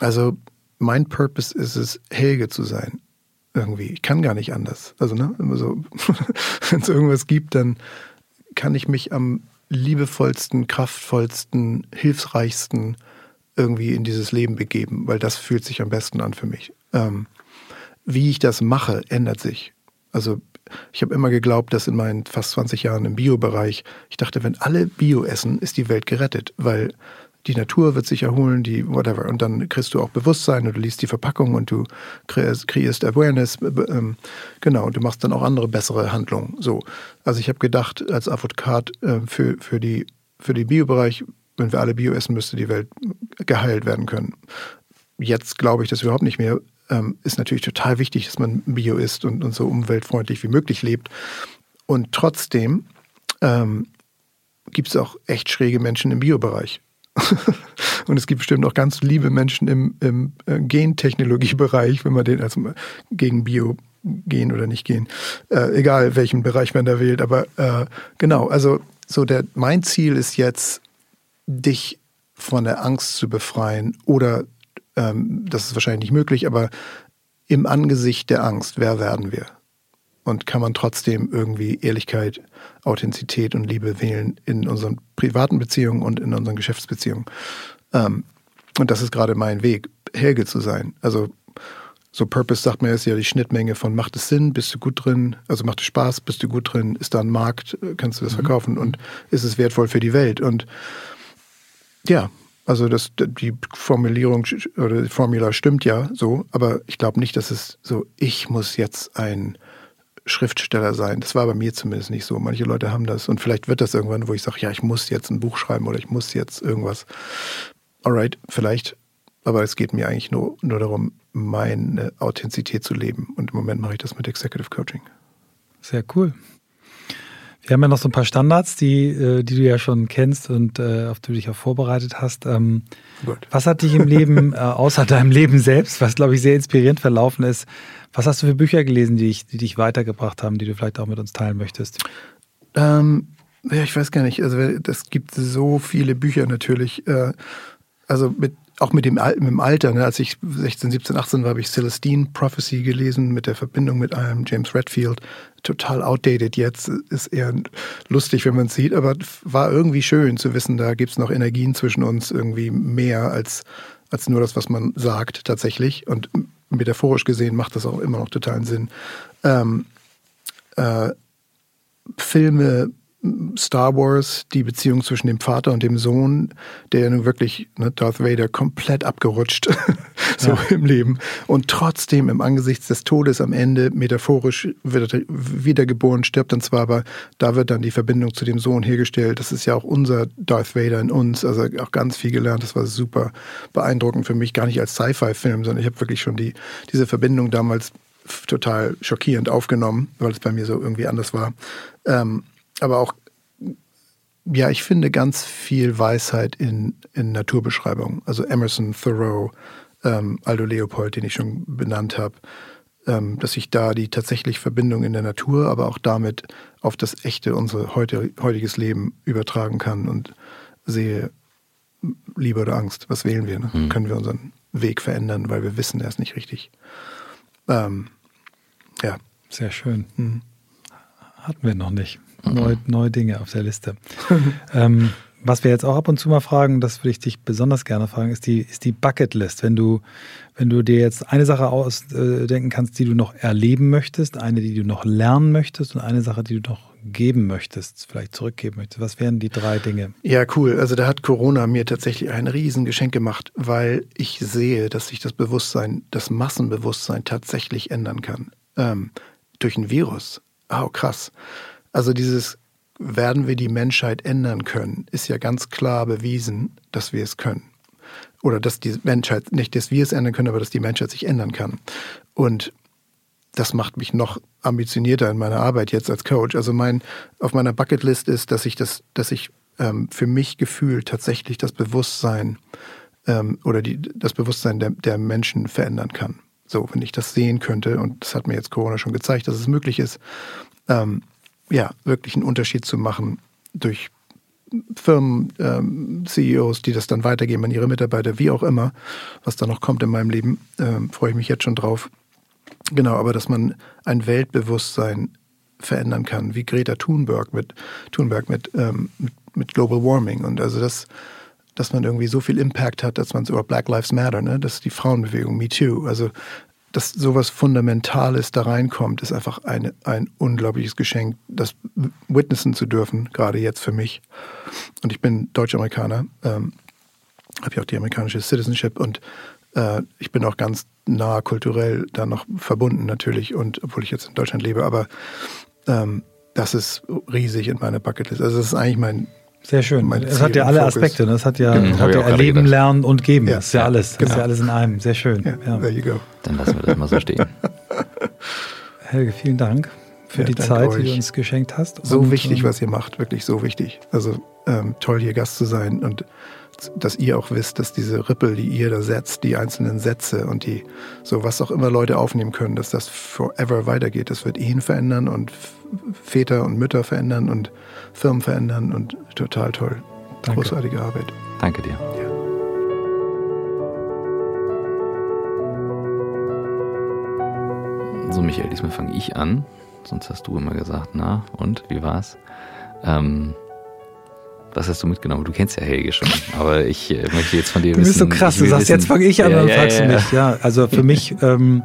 also mein Purpose ist es, Helge zu sein. irgendwie. Ich kann gar nicht anders. Also, ne, so, <laughs> wenn es irgendwas gibt, dann kann ich mich am liebevollsten, kraftvollsten, hilfsreichsten irgendwie in dieses Leben begeben, weil das fühlt sich am besten an für mich. Ähm, wie ich das mache, ändert sich. Also ich habe immer geglaubt, dass in meinen fast 20 Jahren im Bio-Bereich, ich dachte, wenn alle Bio essen, ist die Welt gerettet, weil die Natur wird sich erholen, die whatever. Und dann kriegst du auch Bewusstsein und du liest die Verpackung und du kreierst, kreierst Awareness. Ähm, genau, und du machst dann auch andere bessere Handlungen. So. Also ich habe gedacht, als Avocat äh, für, für die, für den Biobereich, wenn wir alle Bio essen, müsste die Welt geheilt werden können. Jetzt glaube ich das überhaupt nicht mehr. Ähm, ist natürlich total wichtig, dass man Bio isst und, und so umweltfreundlich wie möglich lebt. Und trotzdem ähm, gibt es auch echt schräge Menschen im Biobereich. <laughs> und es gibt bestimmt auch ganz liebe Menschen im, im äh, Gentechnologiebereich, wenn man den als gegen Bio gehen oder nicht gehen, äh, egal welchen Bereich man da wählt. Aber äh, genau, also so der mein Ziel ist jetzt, dich von der Angst zu befreien oder ähm, das ist wahrscheinlich nicht möglich, aber im Angesicht der Angst, wer werden wir? Und kann man trotzdem irgendwie Ehrlichkeit, Authentizität und Liebe wählen in unseren privaten Beziehungen und in unseren Geschäftsbeziehungen? Ähm, und das ist gerade mein Weg, Helge zu sein. Also so Purpose sagt man ist ja die Schnittmenge von macht es Sinn, bist du gut drin, also macht es Spaß, bist du gut drin, ist da ein Markt, kannst du das mhm. verkaufen und ist es wertvoll für die Welt? Und ja, also das, die Formulierung oder die Formula stimmt ja so, aber ich glaube nicht, dass es so, ich muss jetzt ein Schriftsteller sein. Das war bei mir zumindest nicht so. Manche Leute haben das und vielleicht wird das irgendwann, wo ich sage, ja, ich muss jetzt ein Buch schreiben oder ich muss jetzt irgendwas. Alright, vielleicht, aber es geht mir eigentlich nur, nur darum, meine Authentizität zu leben. Und im Moment mache ich das mit Executive Coaching. Sehr cool. Wir haben ja noch so ein paar Standards, die, äh, die du ja schon kennst und äh, auf die du dich auch vorbereitet hast. Ähm, was hat dich im Leben, <laughs> äh, außer deinem Leben selbst, was glaube ich sehr inspirierend verlaufen ist, was hast du für Bücher gelesen, die dich, die dich weitergebracht haben, die du vielleicht auch mit uns teilen möchtest? Ähm, ja, ich weiß gar nicht. Also es gibt so viele Bücher natürlich. Also mit auch mit dem, mit dem Alter, ne? als ich 16, 17, 18 war, habe ich Celestine Prophecy gelesen mit der Verbindung mit einem James Redfield. Total outdated jetzt, ist eher lustig, wenn man es sieht, aber war irgendwie schön zu wissen, da gibt es noch Energien zwischen uns, irgendwie mehr als, als nur das, was man sagt tatsächlich. Und metaphorisch gesehen macht das auch immer noch totalen Sinn. Ähm, äh, Filme Star Wars, die Beziehung zwischen dem Vater und dem Sohn, der nun wirklich, ne, Darth Vader, komplett abgerutscht, <laughs> so ja. im Leben. Und trotzdem im Angesicht des Todes am Ende metaphorisch wird er wiedergeboren, stirbt dann zwar, aber da wird dann die Verbindung zu dem Sohn hergestellt. Das ist ja auch unser Darth Vader in uns, also auch ganz viel gelernt. Das war super beeindruckend für mich, gar nicht als Sci-Fi-Film, sondern ich habe wirklich schon die, diese Verbindung damals total schockierend aufgenommen, weil es bei mir so irgendwie anders war. Ähm, aber auch, ja, ich finde ganz viel Weisheit in, in Naturbeschreibungen. Also Emerson, Thoreau, ähm, Aldo Leopold, den ich schon benannt habe, ähm, dass ich da die tatsächliche Verbindung in der Natur, aber auch damit auf das echte, unser heute, heutiges Leben übertragen kann und sehe, Liebe oder Angst, was wählen wir? Ne? Mhm. Können wir unseren Weg verändern, weil wir wissen, er ist nicht richtig. Ähm, ja. Sehr schön. Mhm. Hatten wir noch nicht. Neue, neue Dinge auf der Liste. <laughs> ähm, was wir jetzt auch ab und zu mal fragen, das würde ich dich besonders gerne fragen, ist die, ist die Bucketlist. Wenn du, wenn du dir jetzt eine Sache ausdenken kannst, die du noch erleben möchtest, eine, die du noch lernen möchtest und eine Sache, die du noch geben möchtest, vielleicht zurückgeben möchtest, was wären die drei Dinge? Ja, cool. Also da hat Corona mir tatsächlich ein Riesengeschenk gemacht, weil ich sehe, dass sich das Bewusstsein, das Massenbewusstsein tatsächlich ändern kann. Ähm, durch ein Virus. Oh, krass. Also dieses werden wir die Menschheit ändern können, ist ja ganz klar bewiesen, dass wir es können. Oder dass die Menschheit, nicht dass wir es ändern können, aber dass die Menschheit sich ändern kann. Und das macht mich noch ambitionierter in meiner Arbeit jetzt als Coach. Also mein, auf meiner Bucketlist ist, dass ich das, dass ich ähm, für mich gefühlt tatsächlich das Bewusstsein ähm, oder die, das Bewusstsein der, der Menschen verändern kann. So, wenn ich das sehen könnte, und das hat mir jetzt Corona schon gezeigt, dass es möglich ist, ähm, ja, wirklich einen Unterschied zu machen durch Firmen, ähm, CEOs, die das dann weitergeben an ihre Mitarbeiter, wie auch immer, was da noch kommt in meinem Leben, ähm, freue ich mich jetzt schon drauf. Genau, aber dass man ein Weltbewusstsein verändern kann, wie Greta Thunberg mit Thunberg mit, ähm, mit, mit, Global Warming. Und also das, dass man irgendwie so viel Impact hat, dass man so Black Lives Matter, ne? das ist die Frauenbewegung, Me Too. Also dass sowas Fundamentales da reinkommt, ist einfach eine, ein unglaubliches Geschenk, das witnessen zu dürfen, gerade jetzt für mich. Und ich bin Deutsch-Amerikaner, ähm, habe ja auch die amerikanische Citizenship und äh, ich bin auch ganz nah kulturell da noch verbunden natürlich und obwohl ich jetzt in Deutschland lebe, aber ähm, das ist riesig in meiner Bucketlist. Also das ist eigentlich mein sehr schön. Es hat ja alle Fokus. Aspekte. Das ne? hat ja, mhm, hat ja erleben, lernen und geben. Ja. Das ist ja alles. Das genau. ist ja alles in einem. Sehr schön. Ja, ja. There you go. Dann lassen wir das mal so stehen. <laughs> Helge, vielen Dank für ja, die Zeit, euch. die du uns geschenkt hast. So und, wichtig, ähm, was ihr macht. Wirklich so wichtig. Also ähm, toll, hier Gast zu sein und dass ihr auch wisst, dass diese Rippel, die ihr da setzt, die einzelnen Sätze und die, so was auch immer Leute aufnehmen können, dass das forever weitergeht. Das wird Ehen verändern und Väter und Mütter verändern und Firmen verändern und total toll. Danke. Großartige Arbeit. Danke dir. Ja. So, Michael, diesmal fange ich an. Sonst hast du immer gesagt, na, und wie war's? Ähm, was hast du mitgenommen? Du kennst ja Helge schon, aber ich äh, möchte jetzt von dir wissen. Du bist so krass, du sagst, wissen, jetzt fange ich an, ja, dann ja, fragst ja, du mich. Ja, also für mich, <laughs> ähm,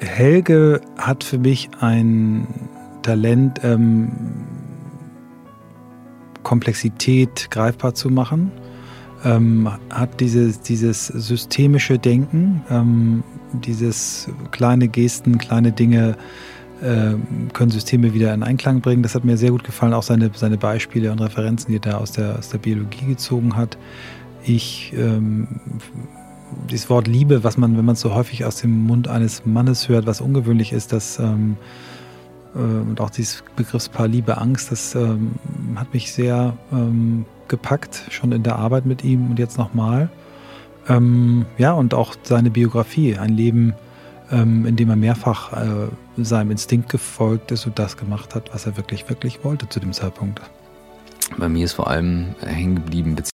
Helge hat für mich ein Talent, ähm, Komplexität greifbar zu machen, ähm, hat dieses, dieses systemische Denken, ähm, dieses kleine Gesten, kleine Dinge, können Systeme wieder in Einklang bringen. Das hat mir sehr gut gefallen, auch seine, seine Beispiele und Referenzen, die er da aus der, aus der Biologie gezogen hat. Ich, ähm, dieses Wort Liebe, was man, wenn man es so häufig aus dem Mund eines Mannes hört, was ungewöhnlich ist, das ähm, äh, und auch dieses Begriffspaar Liebe, Angst, das ähm, hat mich sehr ähm, gepackt, schon in der Arbeit mit ihm und jetzt nochmal. Ähm, ja, und auch seine Biografie, ein Leben, ähm, indem er mehrfach äh, seinem Instinkt gefolgt ist und das gemacht hat, was er wirklich, wirklich wollte zu dem Zeitpunkt. Bei mir ist vor allem hängen geblieben